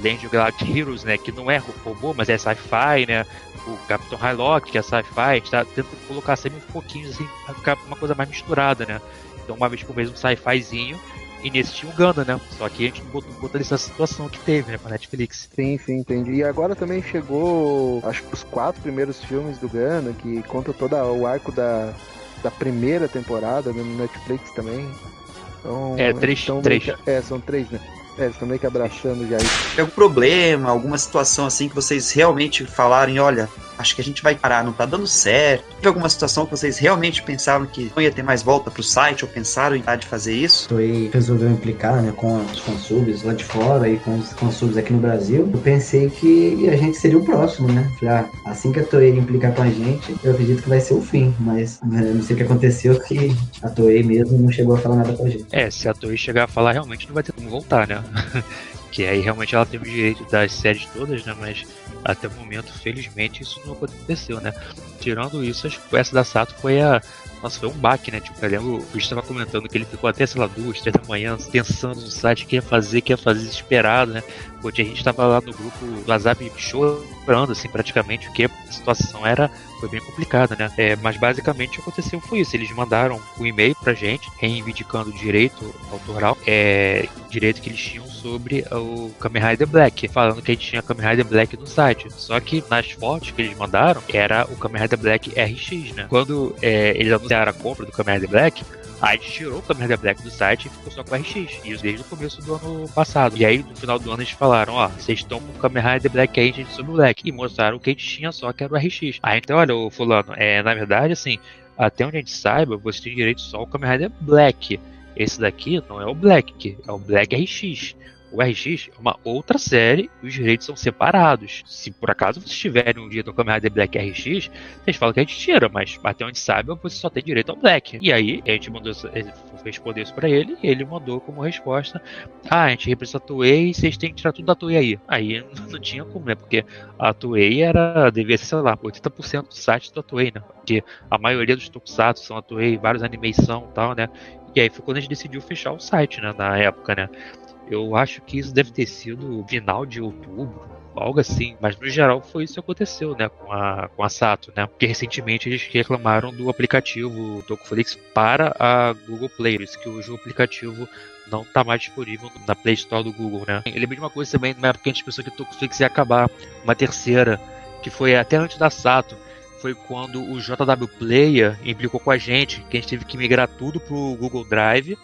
Legend of Heroes, né? Que não é robô, mas é sci-fi, né? O Capitão Hylock, que é sci-fi, a gente tá tentando colocar sempre um pouquinho assim, pra ficar uma coisa mais misturada, né? Então uma vez por mês um sci-fizinho e nesse tinha o Ganda, né? Só que a gente botou, botou essa situação que teve, né, com a Netflix. Sim, sim, entendi. E agora também chegou, acho que os quatro primeiros filmes do Ganda, que conta todo o arco da, da primeira temporada né, no Netflix também. Então, é, três, três. Que, é, são três, né? É, eles estão meio que abraçando já isso. Tem algum problema, alguma situação assim que vocês realmente falarem, olha, acho que a gente vai parar, não tá dando certo. Teve alguma situação que vocês realmente pensavam que não ia ter mais volta pro site ou pensaram em de fazer isso? Toei resolveu implicar, né, com os fansubs lá de fora e com os fansubs aqui no Brasil. Eu pensei que a gente seria o próximo, né? Falei, ah, assim que a Toei implicar com a gente, eu acredito que vai ser o fim, mas né, não sei o que aconteceu que a Toei mesmo não chegou a falar nada com a gente. É, se a Toei chegar a falar, realmente não vai ter como voltar, né? que aí realmente ela teve o direito das séries todas, né? Mas até o momento, felizmente, isso não aconteceu, né? Tirando isso, essa da Sato foi a. Nossa, foi um baque, né? Tipo, eu lembro, o Bicho estava comentando que ele ficou até, sei lá, duas, três da manhã pensando no site que ia fazer, que ia fazer desesperado, né? Porque a gente estava lá no grupo WhatsApp chorando, assim, praticamente, porque a situação era foi bem complicada, né? É, mas basicamente o que aconteceu foi isso. Eles mandaram um e-mail pra gente, reivindicando o direito autoral, é, direito que eles tinham sobre o Kamen Rider Black, falando que a gente tinha Kamen Rider Black no site. Só que nas fotos que eles mandaram, era o Kamen Rider Black RX, né? Quando é, eles anunciaram a compra do Kamen Rider Black, a gente tirou o Rider Black do site e ficou só com o RX. Isso desde o começo do ano passado. E aí, no final do ano, eles falaram: ó, vocês estão com o Rider Black aí, a gente sobre o Black. E mostraram o que a gente tinha só, que era o RX. Aí então, olha, o Fulano, é, na verdade, assim, até onde a gente saiba, você tem direito só ao Kamen Rider Black. Esse daqui não é o Black, é o Black RX. O RX é uma outra série e os direitos são separados. Se por acaso vocês tiverem um dia do Kamen Rider Black RX, vocês falam que a gente tira, mas até onde sabe você só tem direito ao Black. E aí a gente mandou responder isso pra ele e ele mandou como resposta: Ah, a gente representa a Toei vocês têm que tirar tudo da Toei aí. Aí não tinha como, né? Porque a Toei era, devia ser, sei lá, 80% do site da Toei, né? Porque a maioria dos tokusatsu são a Toei, vários animação e tal, né? E aí foi quando a gente decidiu fechar o site, né? Na época, né? Eu acho que isso deve ter sido final de outubro, algo assim. Mas no geral foi isso que aconteceu, né, com a, com a Sato, né? Porque recentemente eles reclamaram do aplicativo Tokuflix para a Google Play, isso que hoje o aplicativo não está mais disponível na Play Store do Google, né? Eu lembrei de uma coisa também, na época que a gente pensou que o Tokuflix ia acabar, uma terceira, que foi até antes da Sato, foi quando o JW Player implicou com a gente, que a gente teve que migrar tudo pro Google Drive.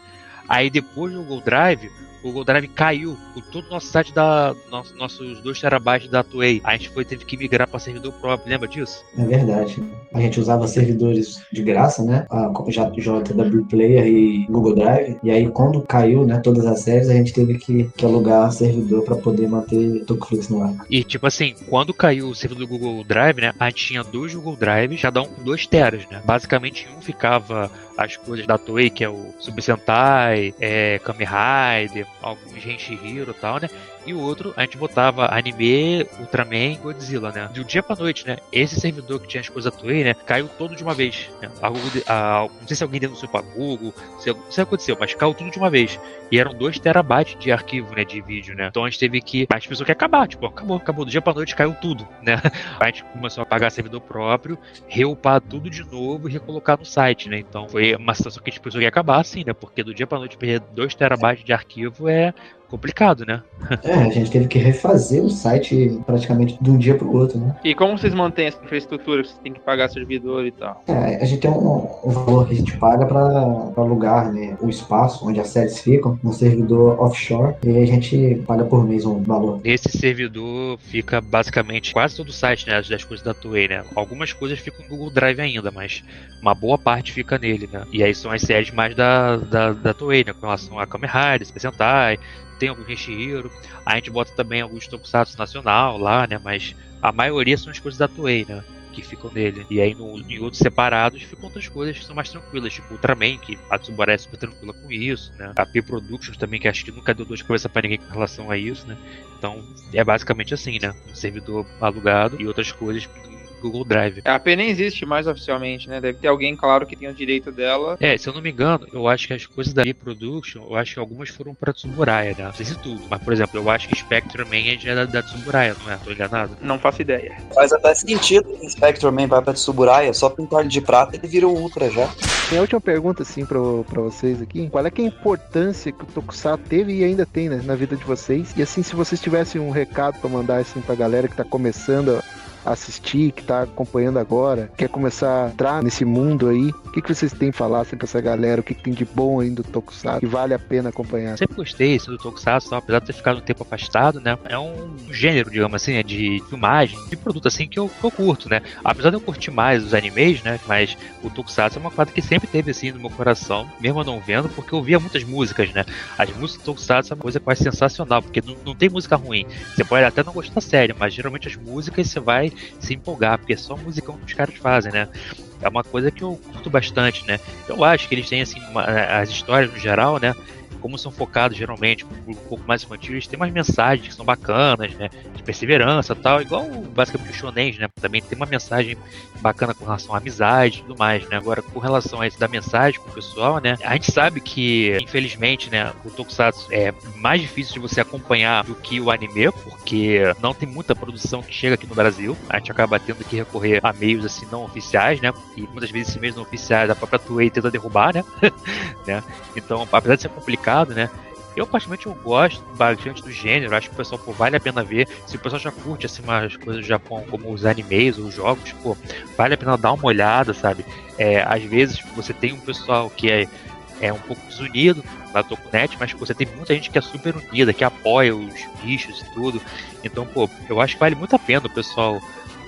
Aí depois do Google Drive, o Google Drive caiu com todo o nosso site da nosso, nossos 2 terabytes da Toei. A gente foi teve que migrar para servidor próprio, lembra disso? É verdade. A gente usava servidores de graça, né? A JW Player e Google Drive. E aí quando caiu, né, todas as séries, a gente teve que, que alugar servidor para poder manter Tokuflix no ar. E tipo assim, quando caiu o servidor do Google Drive, né, a gente tinha dois Google Drives, cada um com 2 teras, né? Basicamente um ficava as coisas da Toei, que é o Super Sentai, é, Kamen Rider, alguns Hero e tal, né? e o outro a gente botava anime, Ultraman Godzilla, né? De um dia pra noite, né? Esse servidor que tinha as coisas Toei, né? Caiu todo de uma vez. Né? A Google, a, não sei se alguém denunciou pra Google, se, que aconteceu, mas caiu tudo de uma vez. E eram 2 terabytes de arquivo, né? De vídeo, né? Então a gente teve que. A gente pensou que acabar, tipo, acabou, acabou. Do dia pra noite caiu tudo, né? A gente começou a pagar servidor próprio, reupar tudo de novo e recolocar no site, né? Então foi uma situação que a gente pensou que ia acabar assim, né? Porque do dia pra noite perder 2 terabytes de arquivo é complicado, né? é, a gente teve que refazer o site praticamente de um dia para o outro, né? E como vocês mantêm essa infraestrutura? Vocês têm que pagar servidor e tal? É, a gente tem um, um valor que a gente paga para alugar né, o espaço onde as séries ficam, um servidor offshore, e a gente paga por mês um valor. Esse servidor fica basicamente quase todo o site né, das coisas da Toei, né? Algumas coisas ficam no Google Drive ainda, mas uma boa parte fica nele, né? E aí são as séries mais da, da, da Toei, né? Com relação a Kamen Rider, Sentai, tem algum Reshiro. A gente bota também alguns Tokusatsu nacional lá, né? Mas a maioria são as coisas da Toei, né? Que ficam nele. E aí no, em outros separados ficam outras coisas que são mais tranquilas, tipo Ultraman, que a Tsubara é super tranquila com isso, né? A P Productions também, que acho que nunca deu dor de cabeça pra ninguém com relação a isso, né? Então é basicamente assim, né? Um servidor alugado e outras coisas Google Drive. A P nem existe mais oficialmente, né? Deve ter alguém, claro, que tem o direito dela. É, se eu não me engano, eu acho que as coisas da E-Production, eu acho que algumas foram pra Tsuburaya, né? Não sei se tudo, mas, por exemplo, eu acho que Spectre Man é da, da Tsuburaya, não é? Tô enganado? Não faço ideia. Faz até sentido que Spectre Man vai pra Tsuburaya, só pintar de prata ele vira o Ultra já. Minha última pergunta, assim, pra, pra vocês aqui. Qual é, que é a importância que o Tokusatsu teve e ainda tem, né, na vida de vocês? E, assim, se vocês tivessem um recado pra mandar, assim, pra galera que tá começando assistir, que tá acompanhando agora, quer começar a entrar nesse mundo aí, o que, que vocês têm a falar assim, pra essa galera? O que, que tem de bom aí do Tokusatsu que vale a pena acompanhar? Sempre gostei assim, do Tokusatsu, apesar de ter ficado um tempo afastado, né? É um gênero, digamos assim, né, de filmagem, de produto assim que eu, que eu curto, né? Apesar de eu curtir mais os animes, né? Mas o Tokusatsu é uma coisa que sempre teve assim no meu coração, mesmo não vendo, porque eu ouvia muitas músicas, né? As músicas do Tokusatsu é uma coisa quase sensacional, porque não, não tem música ruim. Você pode até não gostar da série, mas geralmente as músicas você vai se empolgar, porque é só musicão que os caras fazem, né? É uma coisa que eu curto bastante, né? Eu acho que eles têm, assim, uma, as histórias no geral, né? Como são focados geralmente um pouco mais infantil, eles têm umas mensagens que são bacanas, né? De perseverança tal, igual basicamente o Shonen, né? Também tem uma mensagem bacana com relação à amizade e tudo mais, né? Agora, com relação a isso da mensagem pro pessoal, né? A gente sabe que, infelizmente, né, o Tokusatsu é mais difícil de você acompanhar do que o anime, porque não tem muita produção que chega aqui no Brasil. A gente acaba tendo que recorrer a meios assim não oficiais, né? E muitas vezes esses meios não oficiais a própria Toei tenta derrubar, né? né? Então, apesar de ser complicado mercado, né? Eu, particularmente, eu gosto bastante do gênero, acho que o pessoal, pô, vale a pena ver. Se o pessoal já curte, assim, umas coisas do Japão, como os animes ou os jogos, pô, vale a pena dar uma olhada, sabe? É, às vezes, você tem um pessoal que é, é um pouco desunido na Tokunet, mas você tem muita gente que é super unida, que apoia os bichos e tudo. Então, pô, eu acho que vale muito a pena o pessoal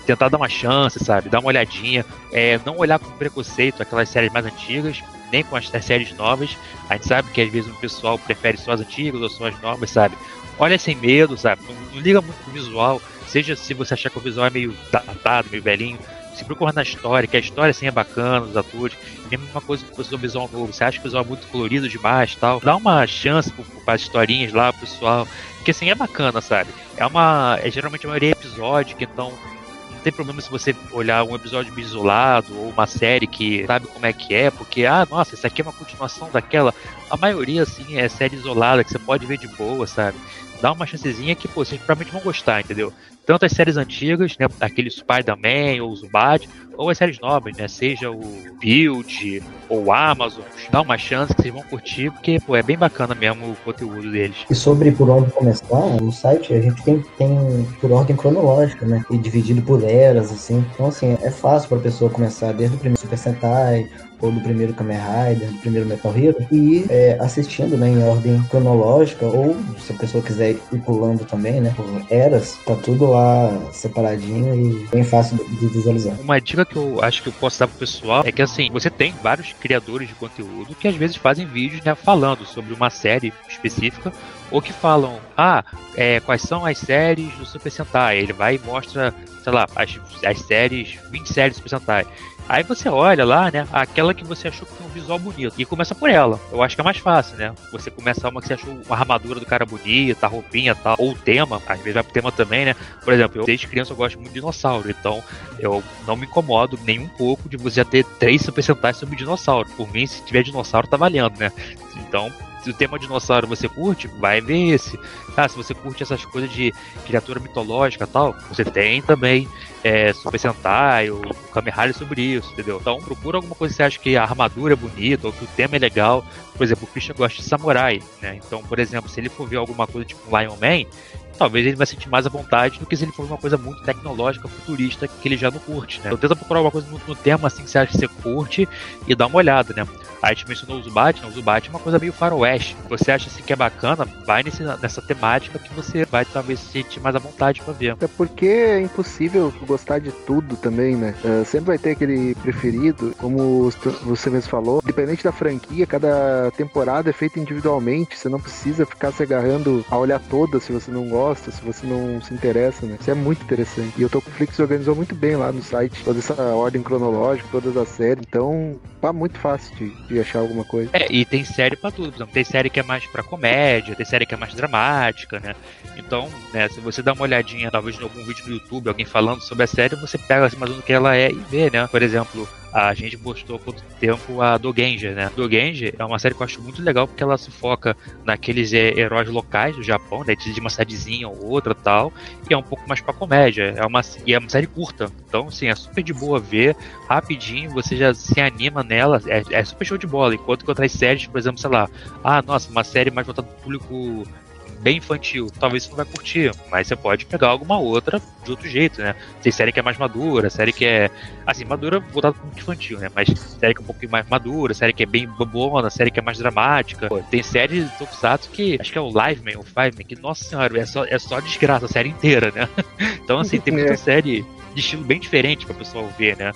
tentar dar uma chance, sabe? Dar uma olhadinha, é, não olhar com preconceito aquelas séries mais antigas, nem com as, séries novas. A gente sabe que às vezes o pessoal prefere só as antigas ou só as novas, sabe? olha sem medo, sabe? Não, não liga muito pro visual, seja se você achar que o visual é meio datado, meio velhinho, se procura na história, que a história assim é bacana, os atores, e a mesma coisa que um visual novo, você acha que o visual é muito colorido demais tal, dá uma chance para as historinhas lá, pessoal, porque assim é bacana, sabe? É uma. É geralmente a maioria é episódica, então não tem problema se você olhar um episódio isolado ou uma série que sabe como é que é, porque, ah, nossa, isso aqui é uma continuação daquela. A maioria, assim, é série isolada que você pode ver de boa, sabe? Dá uma chancezinha que, pô, vocês provavelmente vão gostar, entendeu? Tanto as séries antigas, né, aquele Spider-Man ou Zubat, ou as séries novas, né, seja o Build ou o Amazon, dá uma chance que vocês vão curtir, porque, pô, é bem bacana mesmo o conteúdo deles. E sobre por onde começar, no site a gente tem, tem por ordem cronológica, né, e dividido por eras, assim. Então, assim, é fácil pra pessoa começar desde o primeiro Super Sentai, ou do primeiro Kamen Rider, do primeiro Metal Hero, e é, assistindo né, em ordem cronológica, ou se a pessoa quiser ir pulando também, né, por eras, tá tudo lá separadinho e bem fácil de visualizar. Uma dica que eu acho que eu posso dar pro pessoal é que assim, você tem vários criadores de conteúdo que às vezes fazem vídeos né, falando sobre uma série específica ou que falam, ah, é, quais são as séries do Super Sentai? Ele vai e mostra, sei lá, as, as séries, 20 séries do Super Sentai. Aí você olha lá, né? Aquela que você achou que tem um visual bonito. E começa por ela. Eu acho que é mais fácil, né? Você começar uma que você achou a armadura do cara bonita, a roupinha tal, ou o tema. Às vezes vai pro tema também, né? Por exemplo, eu desde criança eu gosto muito de dinossauro. Então eu não me incomodo nem um pouco de você ter três super sentais sobre dinossauro. Por mim, se tiver dinossauro, tá valendo, né? Então, se o tema dinossauro você curte, vai ver esse. Ah, se você curte essas coisas de criatura mitológica tal, você tem também é, Super Sentai Kamen Rider sobre isso, entendeu? Então procura alguma coisa que você acha que a armadura é bonita ou que o tema é legal. Por exemplo, o Christian gosta de samurai, né? Então, por exemplo, se ele for ver alguma coisa tipo Lion Man, talvez ele vai sentir mais à vontade do que se ele for uma coisa muito tecnológica, futurista, que ele já não curte, né? Então tenta procurar alguma coisa no, no tema assim que você acha que você curte e dá uma olhada, né? A gente mencionou o Zubat, né? o Zubat é uma coisa meio faroeste. Você acha assim que é bacana, vai nesse, nessa temática que você vai talvez se sentir mais à vontade para ver. É porque é impossível gostar de tudo também, né? Uh, sempre vai ter aquele preferido, como você mesmo falou, independente da franquia, cada temporada é feita individualmente, você não precisa ficar se agarrando a olhar toda se você não gosta, se você não se interessa, né? Isso é muito interessante. E o Tokuflix organizou muito bem lá no site, toda essa ordem cronológica, todas as séries, então tá muito fácil de, de achar alguma coisa. É, e tem série pra tudo, exemplo, tem série que é mais pra comédia, tem série que é mais dramática, né? Então, né, se você dá uma olhadinha, talvez em algum vídeo do YouTube, alguém falando sobre a série, você pega assim, mais ou menos o que ela é e vê, né? Por exemplo, a gente postou há pouco tempo a Dogenja, né? Dogenja é uma série que eu acho muito legal porque ela se foca naqueles é, heróis locais do Japão, né? De uma cidadezinha ou outra tal, e é um pouco mais pra comédia. É uma, e é uma série curta, então, assim, é super de boa ver, rapidinho, você já se anima nela, é, é super show de bola. Enquanto que outras séries, por exemplo, sei lá, ah, nossa, uma série mais voltada pro público bem infantil, talvez você não vai curtir, mas você pode pegar alguma outra de outro jeito, né? Tem série que é mais madura, série que é, assim, madura voltada para muito infantil, né? Mas série que é um pouquinho mais madura, série que é bem bobona, série que é mais dramática. Pô, tem série de Tokusatsu que, acho que é o Live Man, o Five Man, que, nossa senhora, é só, é só desgraça a série inteira, né? Então, assim, tem muita é. série de estilo bem diferente para o pessoal ver, né?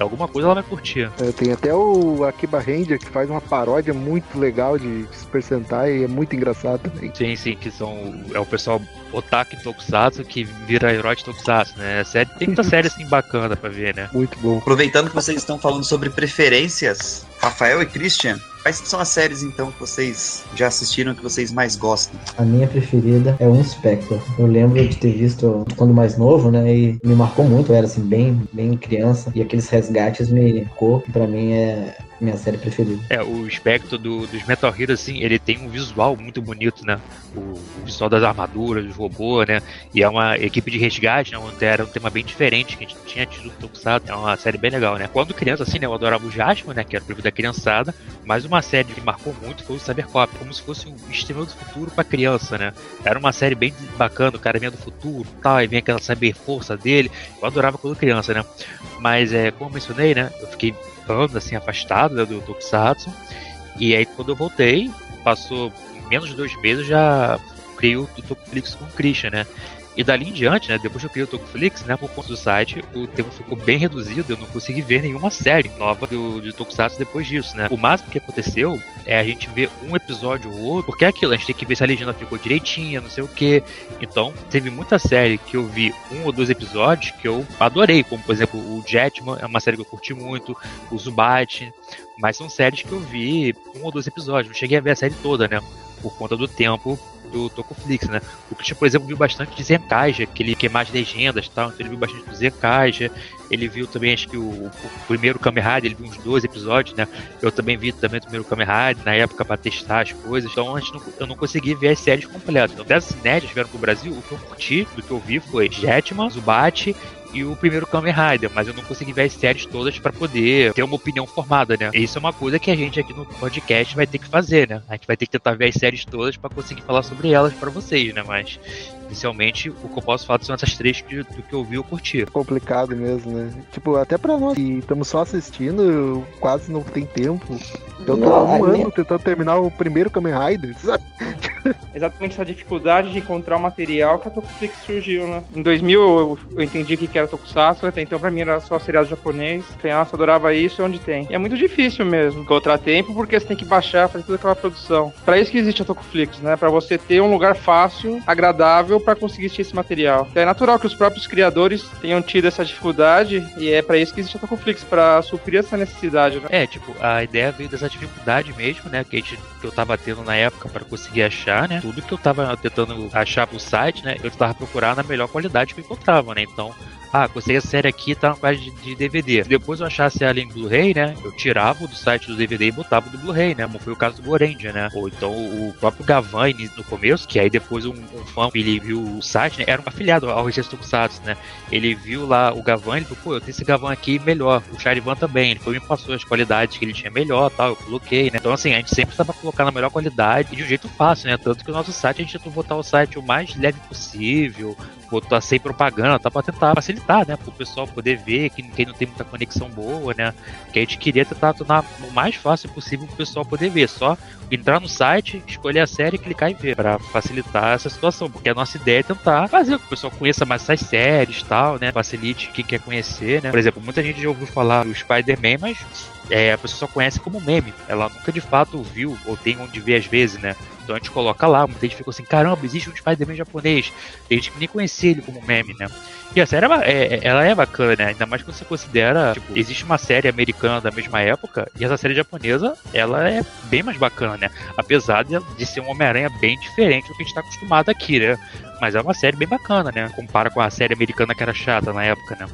Alguma coisa ela vai curtir. É, tem até o Akiba Ranger que faz uma paródia muito legal de Super Sentai e é muito engraçado também. Sim, sim, que são é o pessoal Otaku Tokusatsu que vira herói de Tokusatsu, né? Série, tem muita série assim bacana pra ver, né? Muito bom. Aproveitando que vocês estão falando sobre preferências, Rafael e Christian, Quais são as séries, então, que vocês já assistiram que vocês mais gostam? A minha preferida é o Inspector. Eu lembro de ter visto quando mais novo, né? E me marcou muito. Eu era, assim, bem, bem criança. E aqueles resgates me marcou. Pra mim é minha série preferida. É, o espectro do, dos Metal Heroes, assim, ele tem um visual muito bonito, né? O, o, visual das armaduras, dos robôs, né? E é uma equipe de resgate, né? Era um tema bem diferente, que a gente tinha tido Tokusatsu. É uma série bem legal, né? Quando criança, assim, né? Eu adorava o Jasper, né? Que era o preferido da criançada. Mas uma série que marcou muito foi o Cybercop, como se fosse um Estrela do Futuro pra criança, né? Era uma série bem bacana, o cara vinha do futuro tal, e vinha aquela cyber força dele. Eu adorava quando criança, né? Mas, é, como eu mencionei, né? Eu fiquei anos assim afastado né, do Tokusatsu. E aí quando eu voltei, passou menos de dois meses já criei o Tokuflix com o Christian, né? E dali em diante, né, depois que eu criei o Tokuflix, né, por conta do site, o tempo ficou bem reduzido, eu não consegui ver nenhuma série nova do, de Tokusatsu depois disso, né. O máximo que aconteceu é a gente ver um episódio ou outro, porque é aquilo, a gente tem que ver se a legenda ficou direitinha, não sei o que. Então, teve muita série que eu vi um ou dois episódios que eu adorei, como por exemplo o Jetman, é uma série que eu curti muito, o Zubat, mas são séries que eu vi um ou dois episódios, não cheguei a ver a série toda, né, por conta do tempo do Tokuflix, né? O Christian, por exemplo, viu bastante de Zenkaija, que ele quer mais legendas e tal, então ele viu bastante do Zenkaija, ele viu também, acho que o, o primeiro Kamen ele viu uns dois episódios, né? Eu também vi também o primeiro Kamen na época, pra testar as coisas, então antes não, eu não consegui ver as séries completas. Então, dessas inéditas que vieram pro Brasil, o que eu curti, do que eu vi, foi Jetman, Zubat e o primeiro Kamen Rider, mas eu não consegui ver as séries todas para poder ter uma opinião formada, né? Isso é uma coisa que a gente aqui no podcast vai ter que fazer, né? A gente vai ter que tentar ver as séries todas para conseguir falar sobre elas para vocês, né? Mas Inicialmente, o que eu posso falar são essas três que, do que eu vi ou curti. Complicado mesmo, né? Tipo, até pra nós que estamos só assistindo, quase não tem tempo. Eu tô não, há um ano minha... tentando terminar o primeiro Kamen Rider, sabe? Exatamente essa dificuldade de encontrar o material que a Tokuflix surgiu, né? Em 2000 eu, eu entendi que era Tokusatsu, até então pra mim era só seriado japonês. Nossa, adorava isso, onde tem. E é muito difícil mesmo encontrar tempo, porque você tem que baixar, fazer toda aquela produção. Pra isso que existe a Tokuflix, né? Pra você ter um lugar fácil, agradável para conseguir esse material. É natural que os próprios criadores tenham tido essa dificuldade e é para isso que existe a Tocoflix, para suprir essa necessidade, né? É, tipo, a ideia veio dessa dificuldade mesmo, né, que, a gente, que eu tava tendo na época para conseguir achar, né? Tudo que eu tava tentando achar pro site, né, eu tava procurando a melhor qualidade que eu encontrava, né? Então, ah, consegui a série aqui, tá na parte de, DVD. Se depois eu achasse ela em Blu-ray, né? Eu tirava do site do DVD e botava do Blu-ray, né? Como foi o caso do Gorendia, né? Ou então o próprio Gavan no começo, que aí depois um, um fã, ele viu o site, né? Era um afiliado ao Registro Tokusatsu, né? Ele viu lá o Gavan, ele falou, pô, eu tenho esse Gavan aqui melhor. O Charivan também, ele foi me passou as qualidades que ele tinha melhor tal, eu coloquei, né? Então assim, a gente sempre estava colocando a melhor qualidade e de um jeito fácil, né? Tanto que o nosso site a gente tentou botar o site o mais leve possível, botar sem propaganda, tá? Pra tentar facilitar, né? Pro pessoal poder ver, que quem não tem muita conexão boa, né? Que a gente queria tentar tornar o mais fácil possível pro pessoal poder ver. Só entrar no site, escolher a série, clicar e ver. Pra facilitar essa situação. Porque a nossa ideia é tentar fazer com que o pessoal conheça mais essas séries tal, né? Facilite quem quer conhecer, né? Por exemplo, muita gente já ouviu falar do Spider-Man, mas é, a pessoa só conhece como meme. Ela nunca de fato viu ou tem onde ver às vezes, né? Então a gente coloca lá, muita gente ficou assim, caramba, existe um Spider-Man japonês. Tem gente que nem conhecia ele como meme, né? E a série é, é, ela é bacana, né? Ainda mais que você considera, tipo, existe uma série americana da mesma época e essa série japonesa, ela é bem mais bacana, né? Apesar de ser um Homem-Aranha bem diferente do que a gente tá acostumado aqui, né? Mas é uma série bem bacana, né? Compara com a série americana que era chata na época, né?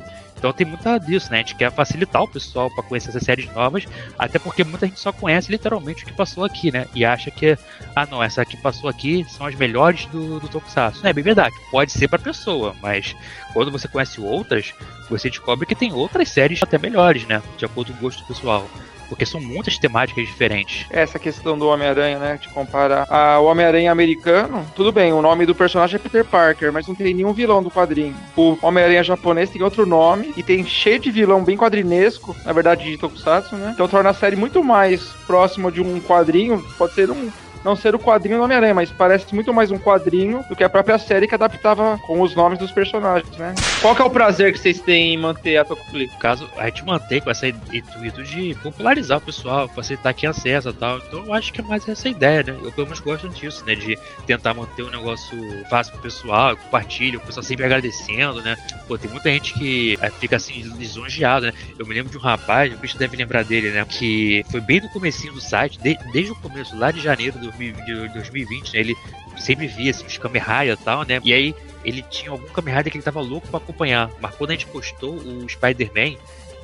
Então tem muita disso, né? A gente quer facilitar o pessoal para conhecer essas séries novas, até porque muita gente só conhece literalmente o que passou aqui, né? E acha que, ah não, essa que passou aqui são as melhores do, do Tokusatsu. É bem verdade, pode ser pra pessoa, mas quando você conhece outras, você descobre que tem outras séries até melhores, né? De acordo com o gosto pessoal porque são muitas temáticas diferentes. Essa questão do Homem-Aranha, né? De comparar ao Homem-Aranha americano, tudo bem, o nome do personagem é Peter Parker, mas não tem nenhum vilão do quadrinho. O Homem-Aranha japonês tem outro nome e tem cheio de vilão bem quadrinesco, na verdade de Tokusatsu, né? Então torna a série muito mais próxima de um quadrinho, pode ser um não ser o quadrinho do Homem-Aranha, mas parece muito mais um quadrinho do que a própria série que adaptava com os nomes dos personagens, né? Qual que é o prazer que vocês têm em manter a Tokuflix? No caso, a gente mantém com esse intuito de popularizar o pessoal, facilitar quem acessa e tal. Então eu acho que é mais essa ideia, né? Eu pelo menos gosto disso, né? De tentar manter um negócio fácil pro pessoal, compartilha, o pessoal sempre agradecendo, né? Pô, tem muita gente que é, fica assim lisonjeado, né? Eu me lembro de um rapaz, o bicho deve lembrar dele, né? Que foi bem no comecinho do site, de, desde o começo, lá de janeiro do de 2020, né? Ele sempre via assim, os Kamen e tal, né? E aí ele tinha algum Kamen que ele tava louco para acompanhar. Mas quando a gente postou o Spider-Man,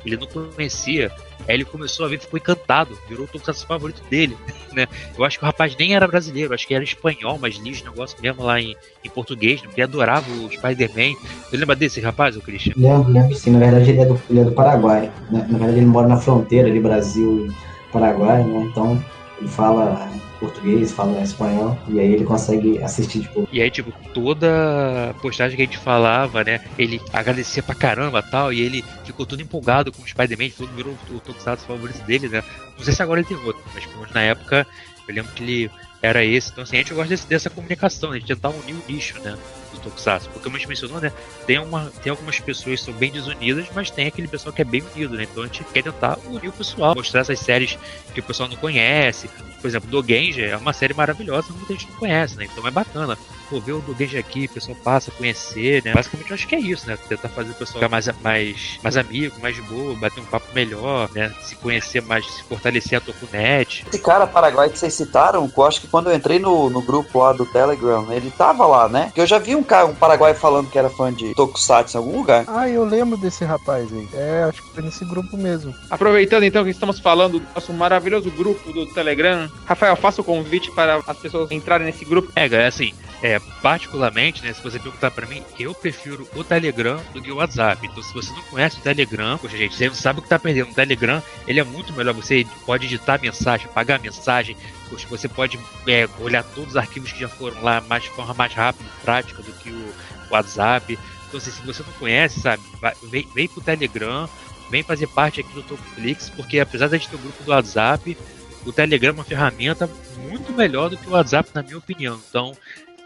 ele não conhecia. Aí ele começou a ver, ficou encantado, virou o tokusatsu favorito dele, né? Eu acho que o rapaz nem era brasileiro, acho que era espanhol, mas lia os negócios mesmo lá em, em português, né? porque adorava o Spider-Man. Você lembra desse rapaz, o Christian? Lembro, lembro sim. Na verdade, ele é do, ele é do Paraguai. Né? Na verdade, ele mora na fronteira de Brasil e Paraguai, né? Então, ele fala português, falam espanhol, e aí ele consegue assistir, tipo. E aí, tipo, toda postagem que a gente falava, né? Ele agradecia pra caramba tal, e ele ficou todo empolgado com o Spider-Man, todo virou o Tokusatsu favorito dele, né? Não sei se agora ele tem outro, mas na época eu lembro que ele era esse. Então, assim, a gente gosta desse, dessa comunicação, né? de tentar unir o nicho, né? Do Tokusatsu. Porque, como a gente mencionou, né? Tem, uma, tem algumas pessoas que são bem desunidas, mas tem aquele pessoal que é bem unido, né? Então a gente quer tentar unir o pessoal, mostrar essas séries que o pessoal não conhece. Por exemplo, Do Genja é uma série maravilhosa muita gente não conhece, né? Então é bacana pô, ver o Dogenji aqui, o pessoal passa a conhecer, né? Basicamente eu acho que é isso, né? Tentar fazer o pessoal ficar mais, mais, mais amigo, mais de boa, bater um papo melhor, né? Se conhecer mais, se fortalecer a Tokunet. Esse cara Paraguai que vocês citaram, eu acho que quando eu entrei no, no grupo lá do Telegram, ele tava lá, né? Porque eu já vi um cara, um Paraguai falando que era fã de Tokusatsu em algum lugar. Ah, eu lembro desse rapaz aí. É, acho que foi nesse grupo mesmo. Aproveitando então que estamos falando do nosso maravilhoso grupo do Telegram, Rafael, faça o convite para as pessoas entrarem nesse grupo. É, galera, assim, é, particularmente, né, se você perguntar para mim, eu prefiro o Telegram do que o WhatsApp. Então, se você não conhece o Telegram, poxa, gente, você não sabe o que tá perdendo. O Telegram, ele é muito melhor. Você pode editar mensagem, pagar mensagem, poxa, você pode é, olhar todos os arquivos que já foram lá mais, de forma mais rápida e prática do que o WhatsApp. Então, assim, se você não conhece, sabe, vem, vem pro Telegram, vem fazer parte aqui do Tokuflix, porque apesar de a gente ter o grupo do WhatsApp, o Telegram é uma ferramenta muito melhor do que o WhatsApp, na minha opinião. Então,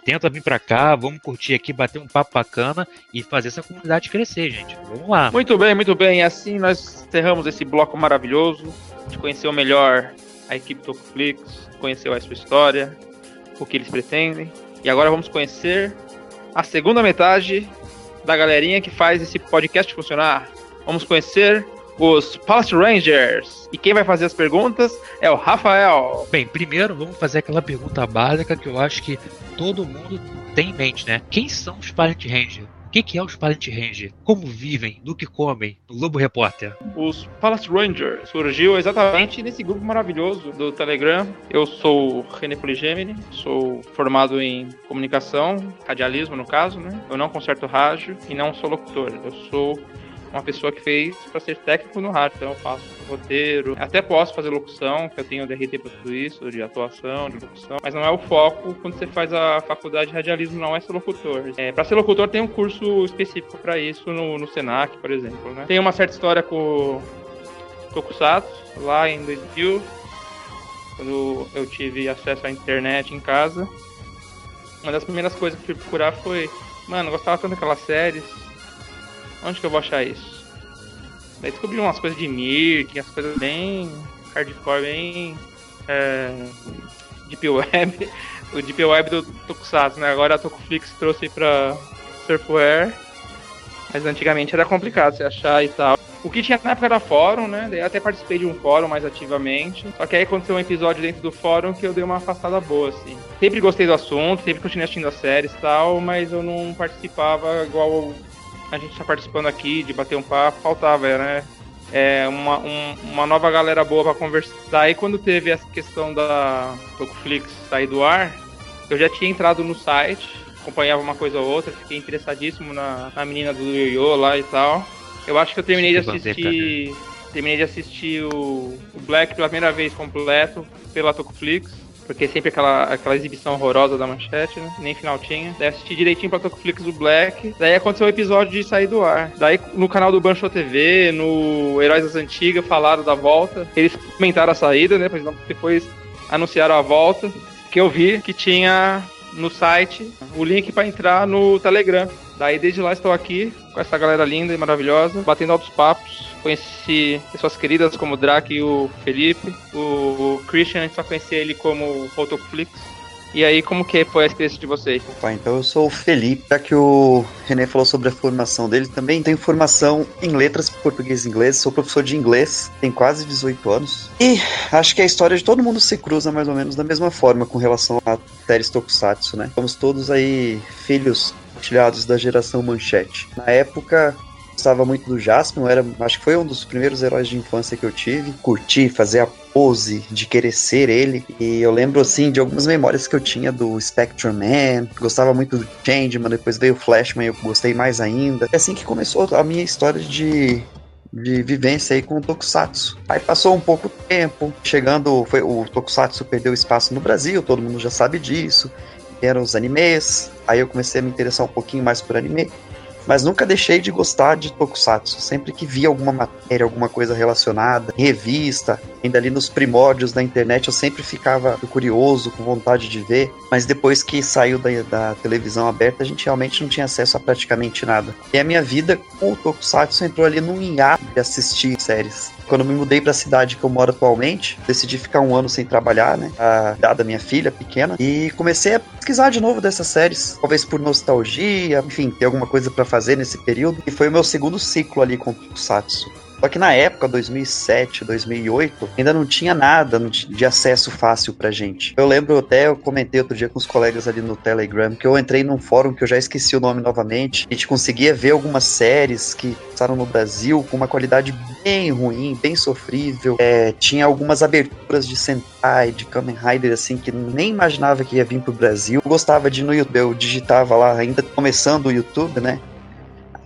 tenta vir para cá, vamos curtir aqui, bater um papo bacana e fazer essa comunidade crescer, gente. Vamos lá. Muito bem, muito bem. Assim nós encerramos esse bloco maravilhoso. de conhecer melhor a equipe Tocoflix, conhecer a sua história, o que eles pretendem. E agora vamos conhecer a segunda metade da galerinha que faz esse podcast funcionar. Vamos conhecer os Palace Rangers. E quem vai fazer as perguntas é o Rafael. Bem, primeiro vamos fazer aquela pergunta básica que eu acho que todo mundo tem em mente, né? Quem são os Palace Rangers? O que, que é os Palace Rangers? Como vivem? Do que comem? No Lobo Repórter. Os Palace Rangers surgiu exatamente nesse grupo maravilhoso do Telegram. Eu sou René Poligemini, sou formado em comunicação, radialismo no caso, né? Eu não conserto rádio e não sou locutor. Eu sou uma pessoa que fez para ser técnico no rádio. Então eu faço roteiro, até posso fazer locução, que eu tenho DRT para tudo isso, de atuação, de locução, mas não é o foco quando você faz a faculdade de radialismo, não é ser locutor. É, para ser locutor tem um curso específico para isso no, no Senac, por exemplo. Né? Tem uma certa história com Tokusatsu, lá em 2000, quando eu tive acesso à internet em casa. Uma das primeiras coisas que eu fui procurar foi, mano, eu gostava tanto daquelas séries, Onde que eu vou achar isso? Daí descobri umas coisas de Mirk, as coisas bem hardcore, bem. É, Deep Web. O Deep Web do Tokusatsu, né? Agora a Tokuflix trouxe pra Surfware. Mas antigamente era complicado você achar e tal. O que tinha na época era fórum, né? Eu até participei de um fórum mais ativamente. Só que aí aconteceu um episódio dentro do fórum que eu dei uma afastada boa, assim. Sempre gostei do assunto, sempre continuei assistindo as séries e tal, mas eu não participava igual a gente está participando aqui, de bater um papo, faltava, né? É, uma, um, uma nova galera boa para conversar. Daí quando teve essa questão da Tokuflix sair do ar, eu já tinha entrado no site, acompanhava uma coisa ou outra, fiquei interessadíssimo na, na menina do Yo-Yo lá e tal. Eu acho que eu terminei de assistir. Terminei de assistir o, o Black pela primeira vez completo pela Tokuflix. Porque sempre aquela, aquela exibição horrorosa da manchete, né? Nem final tinha. Daí assisti direitinho pra Tocoflix do Black. Daí aconteceu o episódio de sair do ar. Daí no canal do Bancho TV, no Heróis das Antigas, falaram da volta. Eles comentaram a saída, né? Depois anunciaram a volta. Que eu vi que tinha no site o link para entrar no Telegram. Daí desde lá estou aqui com essa galera linda e maravilhosa, batendo altos papos. Conheci pessoas queridas como o Drac e o Felipe. O, Christian, a gente só conhecia ele como Photoflix. E aí, como que foi a experiência de vocês? Opa, então eu sou o Felipe, já que o René falou sobre a formação dele, também tenho formação em letras português e inglês, sou professor de inglês, tenho quase 18 anos. E acho que a história de todo mundo se cruza mais ou menos da mesma forma com relação a séries Tokusatsu, né? Somos todos aí filhos compartilhados da geração Manchete. Na época, gostava muito do Jasper, era, acho que foi um dos primeiros heróis de infância que eu tive. Curti fazer a pose de querer ser ele. E eu lembro, assim, de algumas memórias que eu tinha do Spectrum Man. Gostava muito do Changeman, depois veio o Flashman, eu gostei mais ainda. É assim que começou a minha história de de vivência aí com o Tokusatsu. Aí passou um pouco tempo, chegando, foi, o Tokusatsu perdeu espaço no Brasil, todo mundo já sabe disso. Eram os animes, aí eu comecei a me interessar um pouquinho mais por anime mas nunca deixei de gostar de Tokusatsu. Sempre que via alguma matéria, alguma coisa relacionada, revista, ainda ali nos primórdios da internet, eu sempre ficava curioso, com vontade de ver. Mas depois que saiu da, da televisão aberta, a gente realmente não tinha acesso a praticamente nada. E a minha vida com o Tokusatsu entrou ali num hiato de assistir séries. Quando me mudei para a cidade que eu moro atualmente, decidi ficar um ano sem trabalhar, né? A dada minha filha pequena. E comecei a pesquisar de novo dessas séries. Talvez por nostalgia, enfim, ter alguma coisa para fazer nesse período. E foi o meu segundo ciclo ali com o Tokusatsu. Só que na época, 2007, 2008, ainda não tinha nada de acesso fácil pra gente. Eu lembro até, eu comentei outro dia com os colegas ali no Telegram, que eu entrei num fórum que eu já esqueci o nome novamente. A gente conseguia ver algumas séries que passaram no Brasil com uma qualidade bem ruim, bem sofrível. É, tinha algumas aberturas de Sentai, de Kamen Rider, assim, que nem imaginava que ia vir pro Brasil. Eu gostava de ir no YouTube, eu digitava lá, ainda começando o YouTube, né?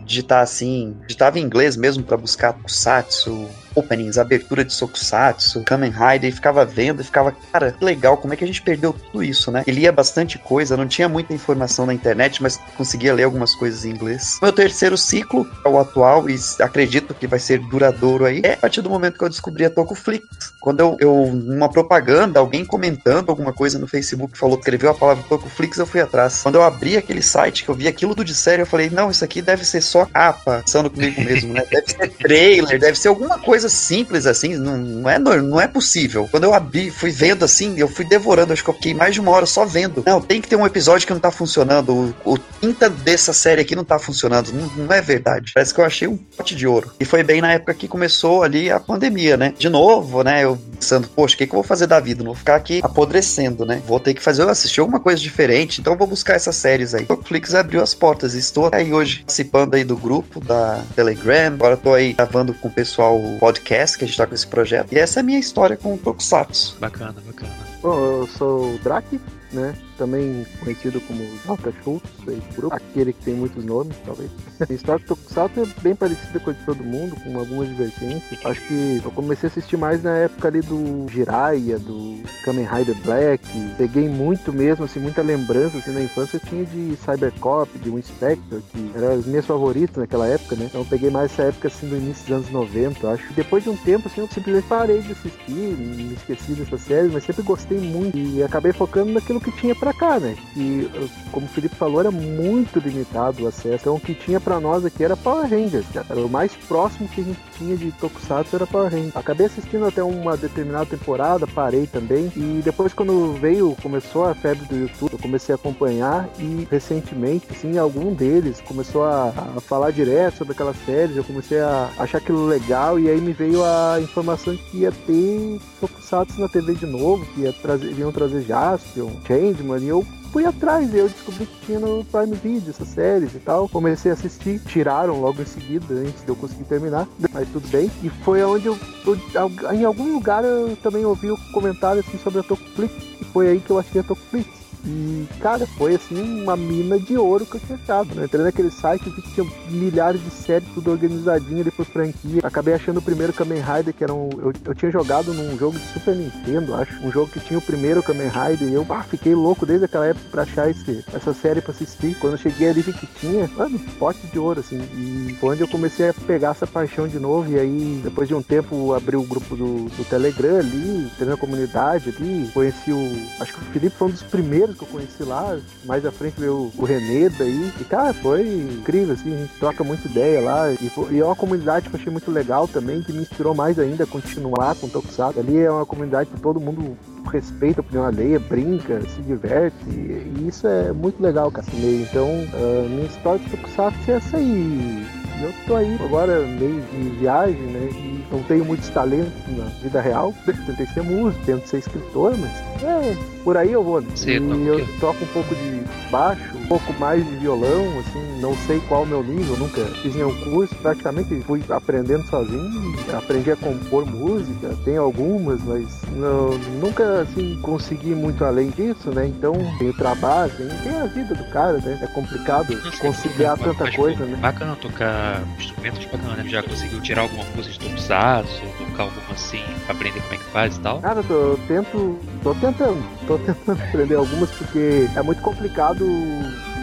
Digitar assim, digitava em inglês mesmo para buscar Kusatsu, openings, abertura de Sokusatsu, Kamen Rider, e ficava vendo e ficava, cara, legal, como é que a gente perdeu tudo isso, né? Ele lia bastante coisa, não tinha muita informação na internet, mas conseguia ler algumas coisas em inglês. Meu terceiro ciclo, é o atual, e acredito que vai ser duradouro aí, é a partir do momento que eu descobri a Tokuflix. Quando eu, eu numa propaganda, alguém comentando alguma coisa no Facebook, falou, escreveu a palavra Tokuflix, eu fui atrás. Quando eu abri aquele site, que eu vi aquilo tudo de sério, eu falei, não, isso aqui deve ser só capa, pensando comigo mesmo, né? Deve ser trailer, deve ser alguma coisa simples assim, não, não, é, não é possível. Quando eu abri, fui vendo assim, eu fui devorando, acho que eu fiquei mais de uma hora só vendo. Não, tem que ter um episódio que não tá funcionando. O, o quinta dessa série aqui não tá funcionando. Não, não, é verdade. Parece que eu achei um pote de ouro. E foi bem na época que começou ali a pandemia, né? De novo, né? Eu pensando, poxa, o que, que eu vou fazer da vida? Não vou ficar aqui apodrecendo, né? Vou ter que fazer, eu assistir alguma coisa diferente, então vou buscar essas séries aí. O Netflix abriu as portas e estou aí hoje participando aí do grupo da Telegram. Agora tô aí gravando com o pessoal o podcast que a gente tá com esse projeto. E essa é a minha história com o Tokusatsu. Bacana, bacana. Bom, eu sou o Drake, né? Também conhecido como J. Schultz, grupo, aquele que tem muitos nomes, talvez. A história do Tokusatsu é bem parecida com a de todo mundo, com algumas divergências. Acho que eu comecei a assistir mais na época ali do Jiraiya, do Kamen Rider Black. Peguei muito mesmo, assim, muita lembrança, assim, na infância eu tinha de Cybercop, de Inspector, que eram as minhas favoritas naquela época, né? Então peguei mais essa época, assim, do início dos anos 90, acho. Depois de um tempo, assim, eu simplesmente parei de assistir, me esqueci dessas séries, mas sempre gostei muito e acabei focando naquilo que tinha pra cá, né? E como o Felipe falou, era muito limitado o acesso. Então o que tinha para nós aqui era Power Rangers, Era o mais próximo que a gente de Tokusatsu era Power Rangers. Acabei assistindo até uma determinada temporada, parei também. E depois quando veio, começou a febre do YouTube, eu comecei a acompanhar e recentemente, assim, algum deles começou a, a falar direto sobre aquelas séries. Eu comecei a achar aquilo legal e aí me veio a informação que ia ter Tokusatsu na TV de novo, que ia trazer, iam trazer Jaspion, Changeman, e eu fui atrás, eu descobri que tinha no Prime Video essas séries e tal. Comecei a assistir, tiraram logo em seguida, antes de eu conseguir terminar, mas tudo bem. E foi onde eu, eu em algum lugar eu também ouvi o um comentário assim sobre a Tokuflix, e foi aí que eu achei a Tokuflix. E, cara, foi assim uma mina de ouro que eu tinha achado. Né? Entrei naquele site que tinha milhares de séries, tudo organizadinho ali por franquia. Acabei achando o primeiro Kamen Rider, que era um. Eu, eu tinha jogado num jogo de Super Nintendo, acho. Um jogo que tinha o primeiro Kamen Rider. E eu ah, fiquei louco desde aquela época pra achar esse, essa série pra assistir. Quando eu cheguei ali vi que tinha, mano, pote de ouro, assim. E foi onde eu comecei a pegar essa paixão de novo. E aí, depois de um tempo, abri o grupo do, do Telegram ali, entrei na comunidade ali. Conheci o. Acho que o Felipe foi um dos primeiros que eu conheci lá. Mais à frente veio o Renê daí. E, cara, foi incrível, assim. A gente troca muita ideia lá. E, e é uma comunidade que eu achei muito legal também, que me inspirou mais ainda a continuar com o Tokusatsu. Ali é uma comunidade que todo mundo respeita a opinião alheia, brinca, se diverte. E isso é muito legal, Cassinei. Então, a minha história de Tokusatsu é essa aí. Eu tô aí agora meio de viagem, né? E não tenho muitos talentos na vida real. Tentei ser músico, tento ser escritor, mas é, por aí eu vou. Né? e eu toco um pouco de baixo, pouco mais de violão, assim, não sei qual o meu nível, nunca fiz nenhum curso, praticamente fui aprendendo sozinho, aprendi a compor música, tem algumas, mas não, nunca assim consegui muito além disso, né? Então tem o trabalho, tem, tem a vida do cara, né? É complicado conciliar tanta coisa, né? Bacana tocar instrumentos bacana, né? Já conseguiu tirar alguma coisa de tokusatsu, tocar alguma assim, aprender como é que faz e tal? Cara, eu tento, tô tentando, tô tentando aprender algumas porque é muito complicado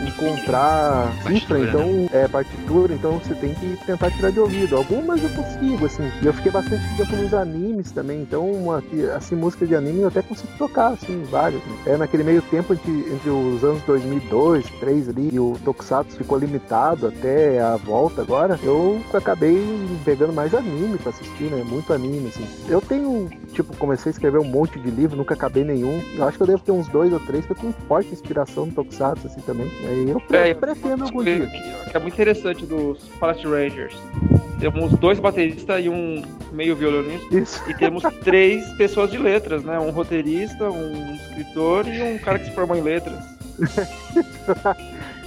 encontrar cifra, então né? é partitura, então você tem que tentar tirar de ouvido. Algumas eu consigo, assim. E eu fiquei bastante tempo nos animes também, então uma, assim, música de anime eu até consigo tocar, assim, vários. Né? É naquele meio tempo entre, entre os anos 2002, 2003 ali, e o Tokusatsu ficou limitado até a volta agora, eu acabei pegando mais anime pra assistir, né? Muito anime, assim. Eu tenho, tipo, comecei a escrever um monte de livro, nunca acabei nenhum. Eu acho que eu devo ter uns dois ou três que eu tenho forte inspiração no Tokusatsu, assim, também. Eu é, pretendo algum dia. Que, que é muito interessante dos Palette Rangers. Temos dois bateristas e um meio violonista. Isso. E temos três pessoas de letras, né? Um roteirista, um escritor e um cara que se forma em letras.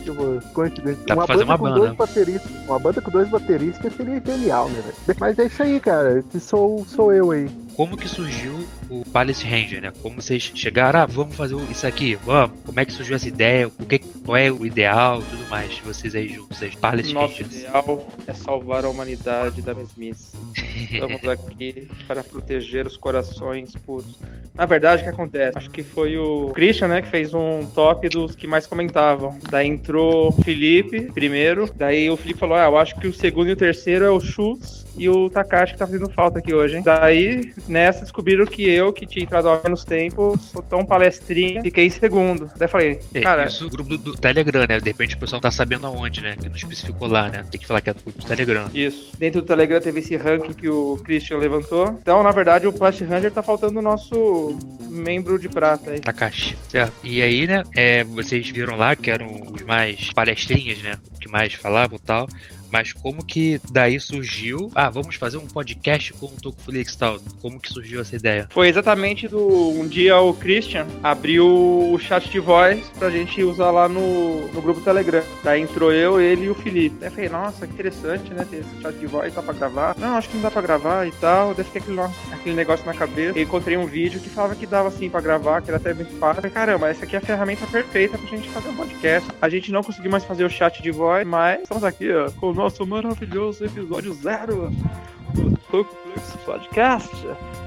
tipo, coincidência. Dá uma banda uma com banda. dois bateristas. Uma banda com dois bateristas seria genial, né, velho? Mas é isso aí, cara. Esse sou, sou eu aí como que surgiu o Palace Ranger, né? Como vocês chegaram, ah, vamos fazer isso aqui, vamos. Como é que surgiu essa ideia? O que, qual é o ideal tudo mais de vocês aí juntos, Palace Nosso Rangers? ideal é salvar a humanidade da mesmice. Estamos aqui para proteger os corações puros. Na verdade, o que acontece? Acho que foi o Christian, né, que fez um top dos que mais comentavam. Daí entrou o Felipe primeiro, daí o Felipe falou, ah, eu acho que o segundo e o terceiro é o Schultz e o Takashi que tá fazendo falta aqui hoje, hein? Daí, nessa, descobriram que eu, que tinha entrado há menos tempo, sou tão palestrinha, fiquei em segundo. Daí falei, é, cara... Isso o grupo do, do, Telegram, né? De repente o pessoal tá sabendo aonde, né? Que não especificou lá, né? Tem que falar que é do grupo do Telegram. Isso. Dentro do Telegram teve esse ranking que o Christian levantou. Então, na verdade, o Plastic Ranger tá faltando o nosso membro de prata aí. Takashi. Certo. E aí, né? É, vocês viram lá que eram os mais palestrinhas, né? Que mais falavam e tal. Mas como que daí surgiu? Ah, vamos fazer um podcast com o Tokuflix e tal. Como que surgiu essa ideia? Foi exatamente do um dia o Christian abriu o chat de voz pra gente usar lá no, no grupo Telegram. Daí entrou eu, ele e o Felipe. Daí falei, nossa, que interessante, né? Ter esse chat de voz, dá pra gravar? Não, acho que não dá pra gravar e tal. Deve ter aquele, aquele negócio na cabeça. Eu encontrei um vídeo que falava que dava assim pra gravar, que era até muito fácil. Falei, caramba, essa aqui é a ferramenta perfeita pra gente fazer um podcast. A gente não conseguiu mais fazer o chat de voz, mas estamos aqui, ó, com nosso maravilhoso episódio zero do Flux Podcast.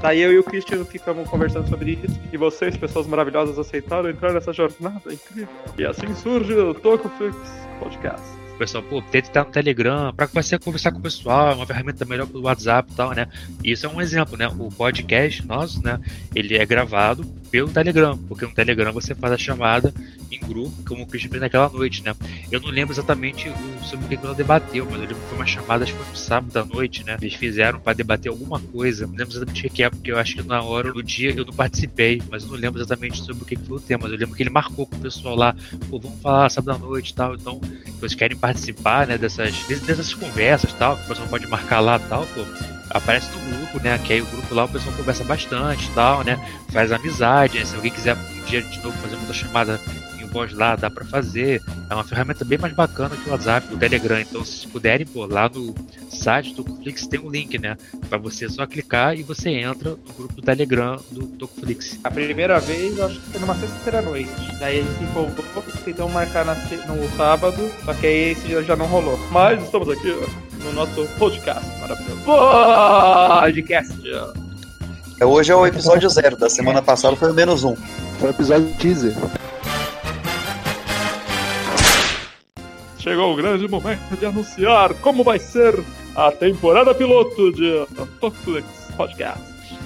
Daí eu e o Christian ficamos conversando sobre isso. E vocês, pessoas maravilhosas, aceitaram entrar nessa jornada incrível. E assim surge o Tokuflix Podcast pessoal, pô, tenta estar no Telegram, para você conversar com o pessoal, é uma ferramenta melhor que o WhatsApp e tal, né? Isso é um exemplo, né? O podcast nosso, né? Ele é gravado pelo Telegram, porque no Telegram você faz a chamada em grupo, como o Christian fez naquela noite, né? Eu não lembro exatamente sobre o que ela debateu, mas eu lembro que foi uma chamada, acho que foi no sábado à noite, né? Eles fizeram para debater alguma coisa, não lembro exatamente o que é, porque eu acho que na hora, no dia, eu não participei, mas eu não lembro exatamente sobre o que foi o tema, mas eu lembro que ele marcou com o pessoal lá, pô, vamos falar sábado à noite e tal, então, se vocês querem participar né, dessas, dessas conversas tal, que o pessoal pode marcar lá tal, pô, aparece no grupo, né? Que aí o grupo lá o pessoal conversa bastante tal, né? Faz amizade, né, se alguém quiser um dia de novo fazer uma chamada voz lá, dá para fazer. É uma ferramenta bem mais bacana que o WhatsApp, o Telegram. Então, se puderem, pô, lá no site do Tocoflix tem um link, né? Para você só clicar e você entra no grupo do Telegram do Tocoflix. A primeira vez, acho que foi numa sexta-feira noite. Daí a gente se empolgou, tentou marcar na, no sábado, só que aí esse dia já não rolou. Mas estamos aqui no nosso podcast maravilhoso. Podcast! Hoje é o episódio zero, da semana passada foi o menos um. Foi o episódio teaser. chegou o grande momento de anunciar como vai ser a temporada piloto de Tokflix Podcast.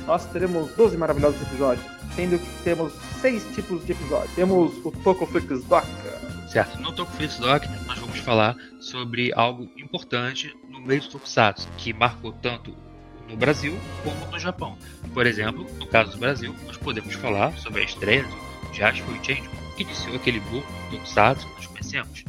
Nós teremos 12 maravilhosos episódios, sendo que temos seis tipos de episódios. Temos o Tokoflix Doc. Certo, no Tokoflix Doc nós vamos falar sobre algo importante do Tokusatsu, que marcou tanto no Brasil como no Japão. Por exemplo, no caso do Brasil, nós podemos falar sobre a estreia do Jasper Change, que iniciou aquele boom do Tokusatsu que nós conhecemos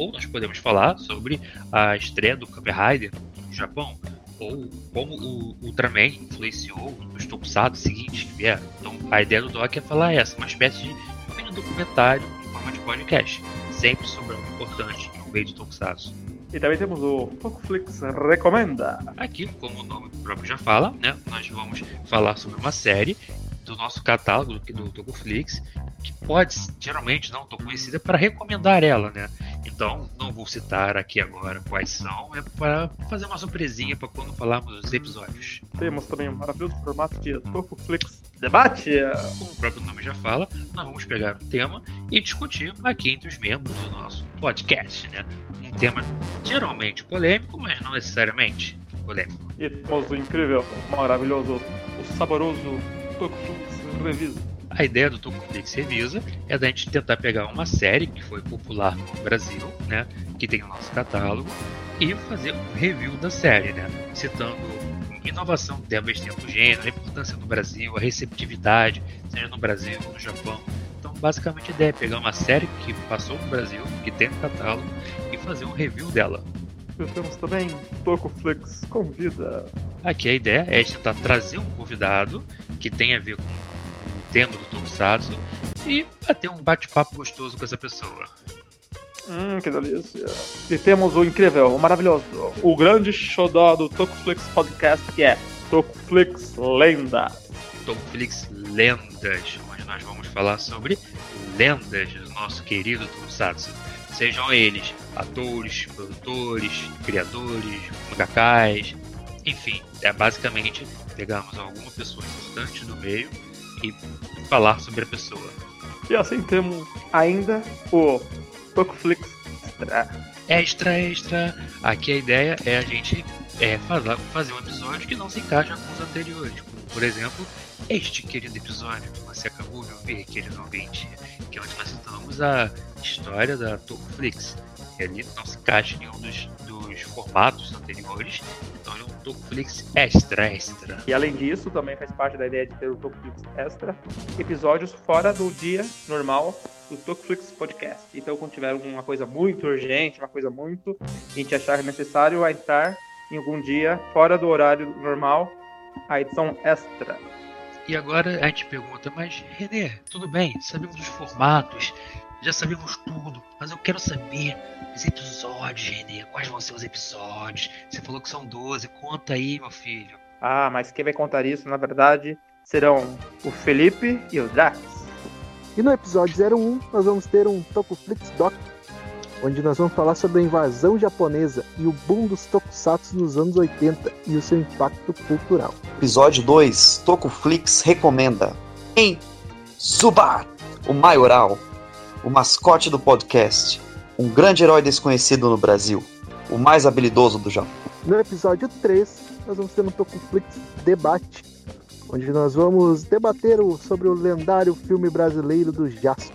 ou nós podemos falar sobre a estreia do Kamen Rider no Japão, ou como o Ultraman influenciou os tokusatsu seguintes que vieram. Então a ideia do Doc é falar essa, uma espécie de documentário em forma de podcast, sempre sobre algo importante no meio de Tokusatsu. E também temos o Tokuflix Recomenda. Aqui, como o nome próprio já fala, né, nós vamos falar sobre uma série do nosso catálogo do Tokuflix, que pode, geralmente, não tão conhecida, para recomendar ela, né? Então, não vou citar aqui agora quais são, é para fazer uma surpresinha para quando falarmos dos episódios. Temos também um maravilhoso formato de Tokuflix Debate. Como o próprio nome já fala, nós vamos pegar um tema e discutir aqui entre os membros do nosso podcast, né? Um tema geralmente polêmico, mas não necessariamente polêmico. E temos o incrível, maravilhoso, o saboroso Tokuflix Revisa. A ideia do Tokuflix Revisa é da gente tentar pegar uma série que foi popular no Brasil, né, que tem o nosso catálogo, e fazer um review da série, né, citando inovação que ter no gênero, a importância no Brasil, a receptividade, seja no Brasil ou no Japão. Então, basicamente, a ideia é pegar uma série que passou no Brasil, que tem no catálogo, e fazer um review dela. Temos também Tokuflix Convida. Aqui a ideia é tentar trazer um convidado que tenha a ver com o tema do Tokusatsu e ter um bate-papo gostoso com essa pessoa. Hum, que delícia. E temos o incrível, o maravilhoso, o grande xodó do Tokuflix Podcast, que é Tokuflix Lenda. Tokuflix Lendas, onde nós vamos falar sobre lendas do nosso querido Tokusatsu. Sejam eles atores, produtores, criadores, mangakais, enfim, é basicamente pegarmos alguma pessoa importante do meio e falar sobre a pessoa. E assim temos ainda o Pocoflix Extra. Extra, extra. Aqui a ideia é a gente é, fazer um episódio que não se encaixa com os anteriores. Como, por exemplo, este querido episódio que você acabou de ouvir, querido ouvinte, que é onde nós citamos a história da Tokuflix. E ali não se encaixa em nenhum dos, dos formatos anteriores, então é um Tokuflix Extra Extra. E além disso, também faz parte da ideia de ter o Tokuflix Extra, episódios fora do dia normal do Tokuflix Podcast. Então, quando tiver alguma coisa muito urgente, uma coisa muito a gente achar necessário a entrar em algum dia fora do horário normal, a edição extra. E agora a gente pergunta, mas Renê, tudo bem, sabemos dos formatos, já sabemos tudo, mas eu quero saber os episódios, Renê. Quais vão ser os episódios? Você falou que são 12, conta aí, meu filho. Ah, mas quem vai contar isso, na verdade, serão o Felipe e o Drax. E no episódio 01, nós vamos ter um Tokuflix Doc, onde nós vamos falar sobre a invasão japonesa e o boom dos tokusatsu nos anos 80 e o seu impacto cultural. Episódio 2, Tokuflix recomenda em Zubat, o maioral, o mascote do podcast, um grande herói desconhecido no Brasil, o mais habilidoso do Japão. No episódio 3, nós vamos ter um Tokuflix debate, onde nós vamos debater sobre o lendário filme brasileiro do Jasper.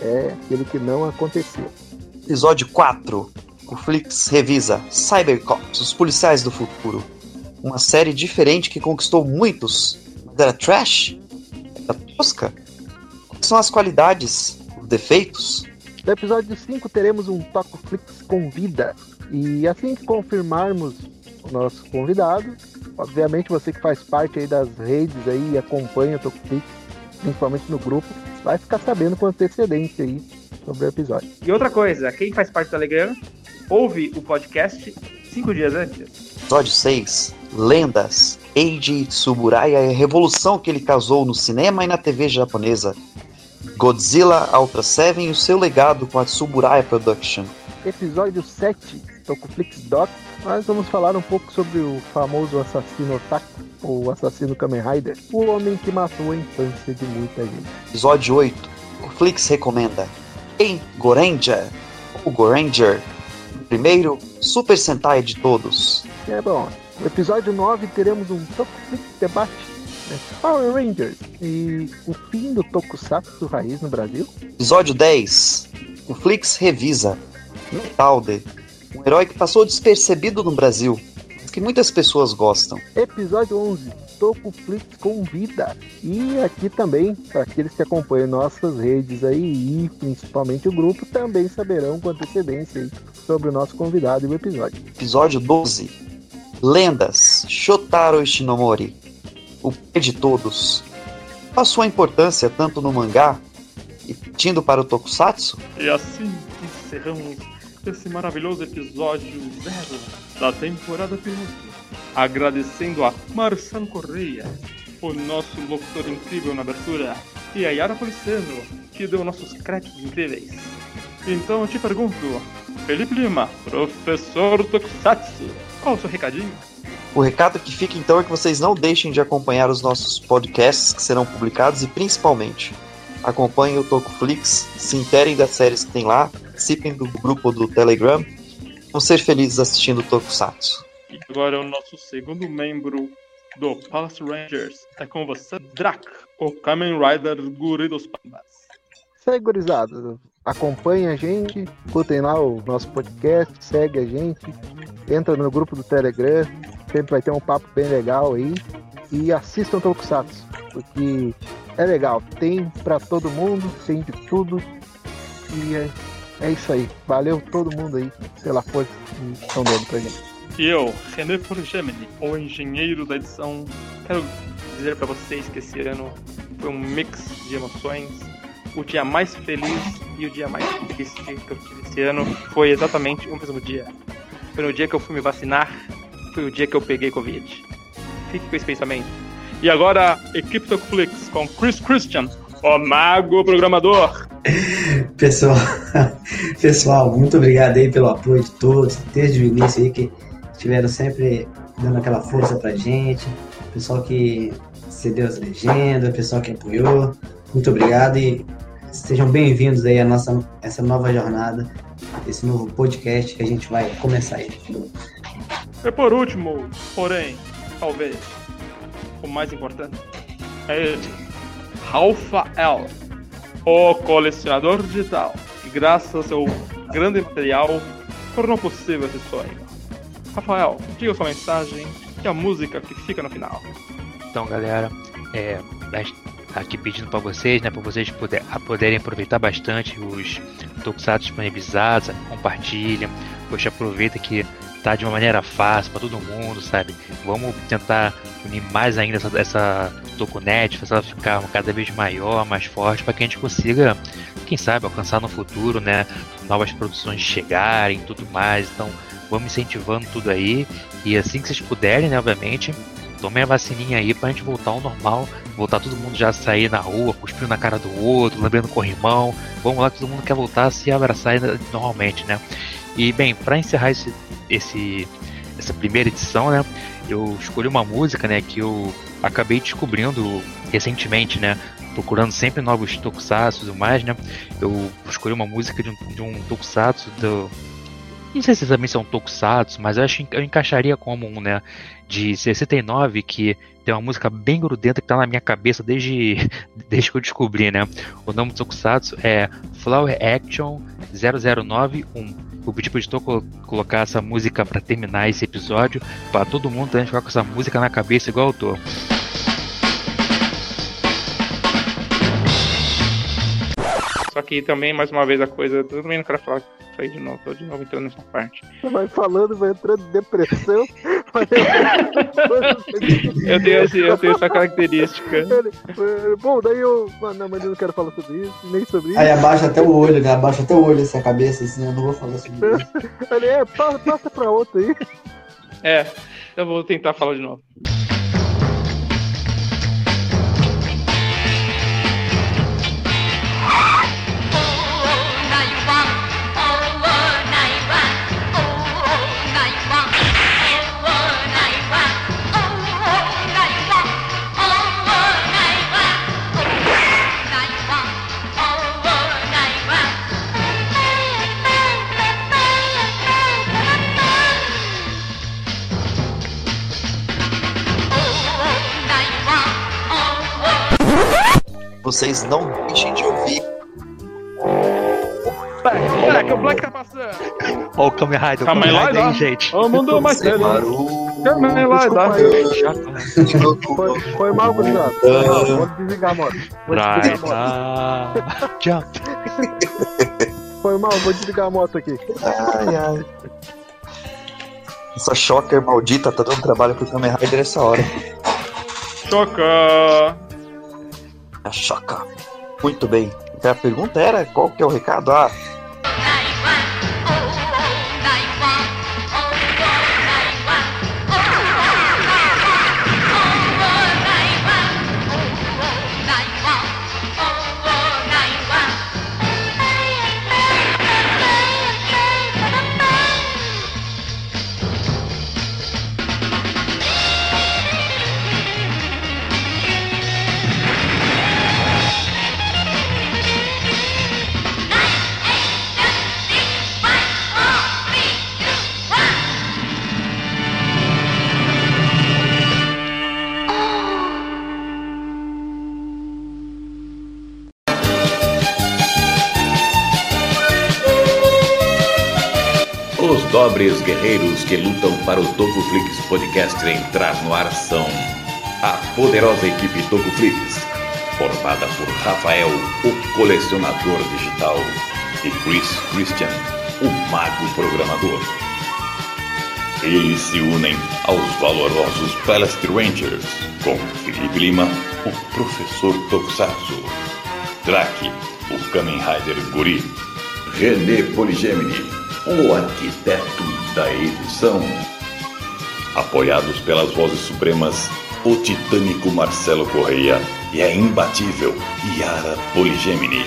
É aquele que não aconteceu. Episódio 4. O Flix revisa Cybercops, os policiais do futuro. Uma série diferente que conquistou muitos. Mas era trash? Era tosca? Quais são as qualidades, defeitos? No episódio 5 teremos um Toco Flix Convida. E assim que confirmarmos o nosso convidado, obviamente você que faz parte aí das redes aí e acompanha o Toco Flix, principalmente no grupo, vai ficar sabendo com antecedência aí sobre o episódio. E outra coisa, quem faz parte do Telegram, ouve o podcast cinco dias antes. Episódio 6, Lendas. Eiji Tsuburaya e a revolução que ele causou no cinema e na TV japonesa. Godzilla Ultra Seven e o seu legado com a Tsuburaya Production. Episódio 7, Tokuflix Doc, nós vamos falar um pouco sobre o famoso assassino Otaku, ou assassino Kamen Rider, o homem que matou a infância de muita gente. Episódio 8, Tokuflix recomenda em Goranger, ou Goranger, o primeiro Super Sentai de todos. É bom, no episódio 9 teremos um Tokuflix debate né? Power Rangers e o fim do Tokusatsu raiz no Brasil. Episódio 10, o Flix revisa Metalde, um herói que passou despercebido no Brasil, mas que muitas pessoas gostam. Episódio 11, Tokuflix convida. E aqui também, para aqueles que acompanham nossas redes aí e principalmente o grupo, também saberão com antecedência aí sobre o nosso convidado e o episódio. Episódio 12, Lendas, Shotaro Ishinomori, o pai de todos. A sua importância tanto no mangá e partindo para o Tokusatsu? E assim encerramos esse maravilhoso episódio zero da temporada piloto. Agradecendo a Marcelo Correia, o nosso locutor incrível na abertura, e a Yara Policeno, que deu nossos créditos incríveis. Então eu te pergunto, Felipe Lima, professor Tokusatsu, qual o seu recadinho? O recado que fica então é que vocês não deixem de acompanhar os nossos podcasts que serão publicados e principalmente acompanhem o Tokuflix, se interem das séries que tem lá, participem do grupo do Telegram, vão ser felizes assistindo o Tokusatsu. E agora é o nosso segundo membro do Palace Rangers. É com você, Drac, o Kamen Rider Guri dos Pandas. Segue, gurizada. Acompanhe a gente, escutem lá o nosso podcast, segue a gente, entra no grupo do Telegram, sempre vai ter um papo bem legal aí. E assistam Tokusatsu, porque é legal. Tem para todo mundo, tem de tudo. E é, é isso aí. Valeu todo mundo aí pela força que estão dando pra gente. E eu, René Forgemini, o engenheiro da edição, quero dizer para vocês que esse ano foi um mix de emoções. O dia mais feliz e o dia mais triste que eu tive esse ano foi exatamente o mesmo dia. Foi no dia que eu fui me vacinar foi o dia que eu peguei Covid. Fique com esse pensamento. E agora, equipe Tocoflix com Chris Christian, o mago programador. Pessoal, pessoal, muito obrigado aí pelo apoio de todos, desde o início aí que estiveram sempre dando aquela força pra gente, pessoal que cedeu as legendas, pessoal que apoiou, muito obrigado e sejam bem-vindos aí a nossa essa nova jornada, esse novo podcast que a gente vai começar aí. E por último, porém, talvez, o mais importante, é ele, Rafael, o colecionador digital, graças ao seu grande material tornou possível esse sonho. Rafael, diga sua mensagem e a música que fica no final. Então, galera, é, aqui pedindo para vocês, né, para vocês poder, poderem aproveitar bastante os tokusatsu disponibilizados, compartilhem, poxa, aproveita que de uma maneira fácil para todo mundo, sabe? Vamos tentar unir mais ainda essa, essa Tokunet, fazer ela ficar cada vez maior, mais forte, para que a gente consiga, quem sabe, alcançar no futuro, né? Novas produções chegarem tudo mais. Então, vamos incentivando tudo aí. E assim que vocês puderem, né, obviamente, tomem a vacininha aí pra gente voltar ao normal, voltar todo mundo já a sair na rua, cuspindo na cara do outro, lembrando corrimão. Vamos lá, todo mundo quer voltar a se abraçar normalmente, né? E bem, para encerrar esse, esse, essa primeira edição, né, eu escolhi uma música, né, que eu acabei descobrindo recentemente, né, procurando sempre novos tokusatsu e tudo mais, né, eu escolhi uma música de um, de um tokusatsu do não sei se também são tokusatsu, mas eu acho que eu encaixaria como um, né, de 69, que tem uma música bem grudenta que tá na minha cabeça desde, desde que eu descobri, né. O nome do tokusatsu é Flower Action 0091 o tipo de colocar essa música para terminar esse episódio, para todo mundo também ficar com essa música na cabeça igual eu tô. Só que também, mais uma vez, a coisa. Eu também não quero falar aí de novo, tô de novo entrando nessa parte. Você vai falando, vai entrando em depressão. eu, tenho esse, eu tenho essa característica. Bom, daí eu. Não, mas eu não quero falar sobre isso, nem sobre isso. Aí abaixa até o olho, né? Abaixa até o olho essa cabeça, assim, eu não vou falar sobre isso. Ele é, passa, pra outro aí. É, eu vou tentar falar de novo. Vocês não deixem de ouvir. Pera, que o Black tá passando. Ó o Kamen Rider, o Kamen Rider aí, gente. Ô, mundo mais cedo. Kamen Rider. Foi, mal, gurizada. Vou desligar a moto. Vou desligar a moto. Jump. Foi mal, vou desligar a moto aqui. Ai, ai. Essa Shocker maldita tá dando trabalho pro Kamen Rider essa hora. Choca! A Choca. Muito bem. A pergunta era qual que é o recado? Ah, guerreiros que lutam para o Tocoflix Podcast entrar no ar são a poderosa equipe Tocoflix, formada por Rafael, o colecionador digital, e Chris Christian, o mago programador. Eles se unem aos valorosos Palace Rangers, com Felipe Lima, o professor Tokusatsu, Drake, o Kamen Rider Guri, René Poligemini, o arquiteto da edição. Apoiados pelas vozes supremas, o titânico Marcelo Correia e a imbatível Yara Poligemini.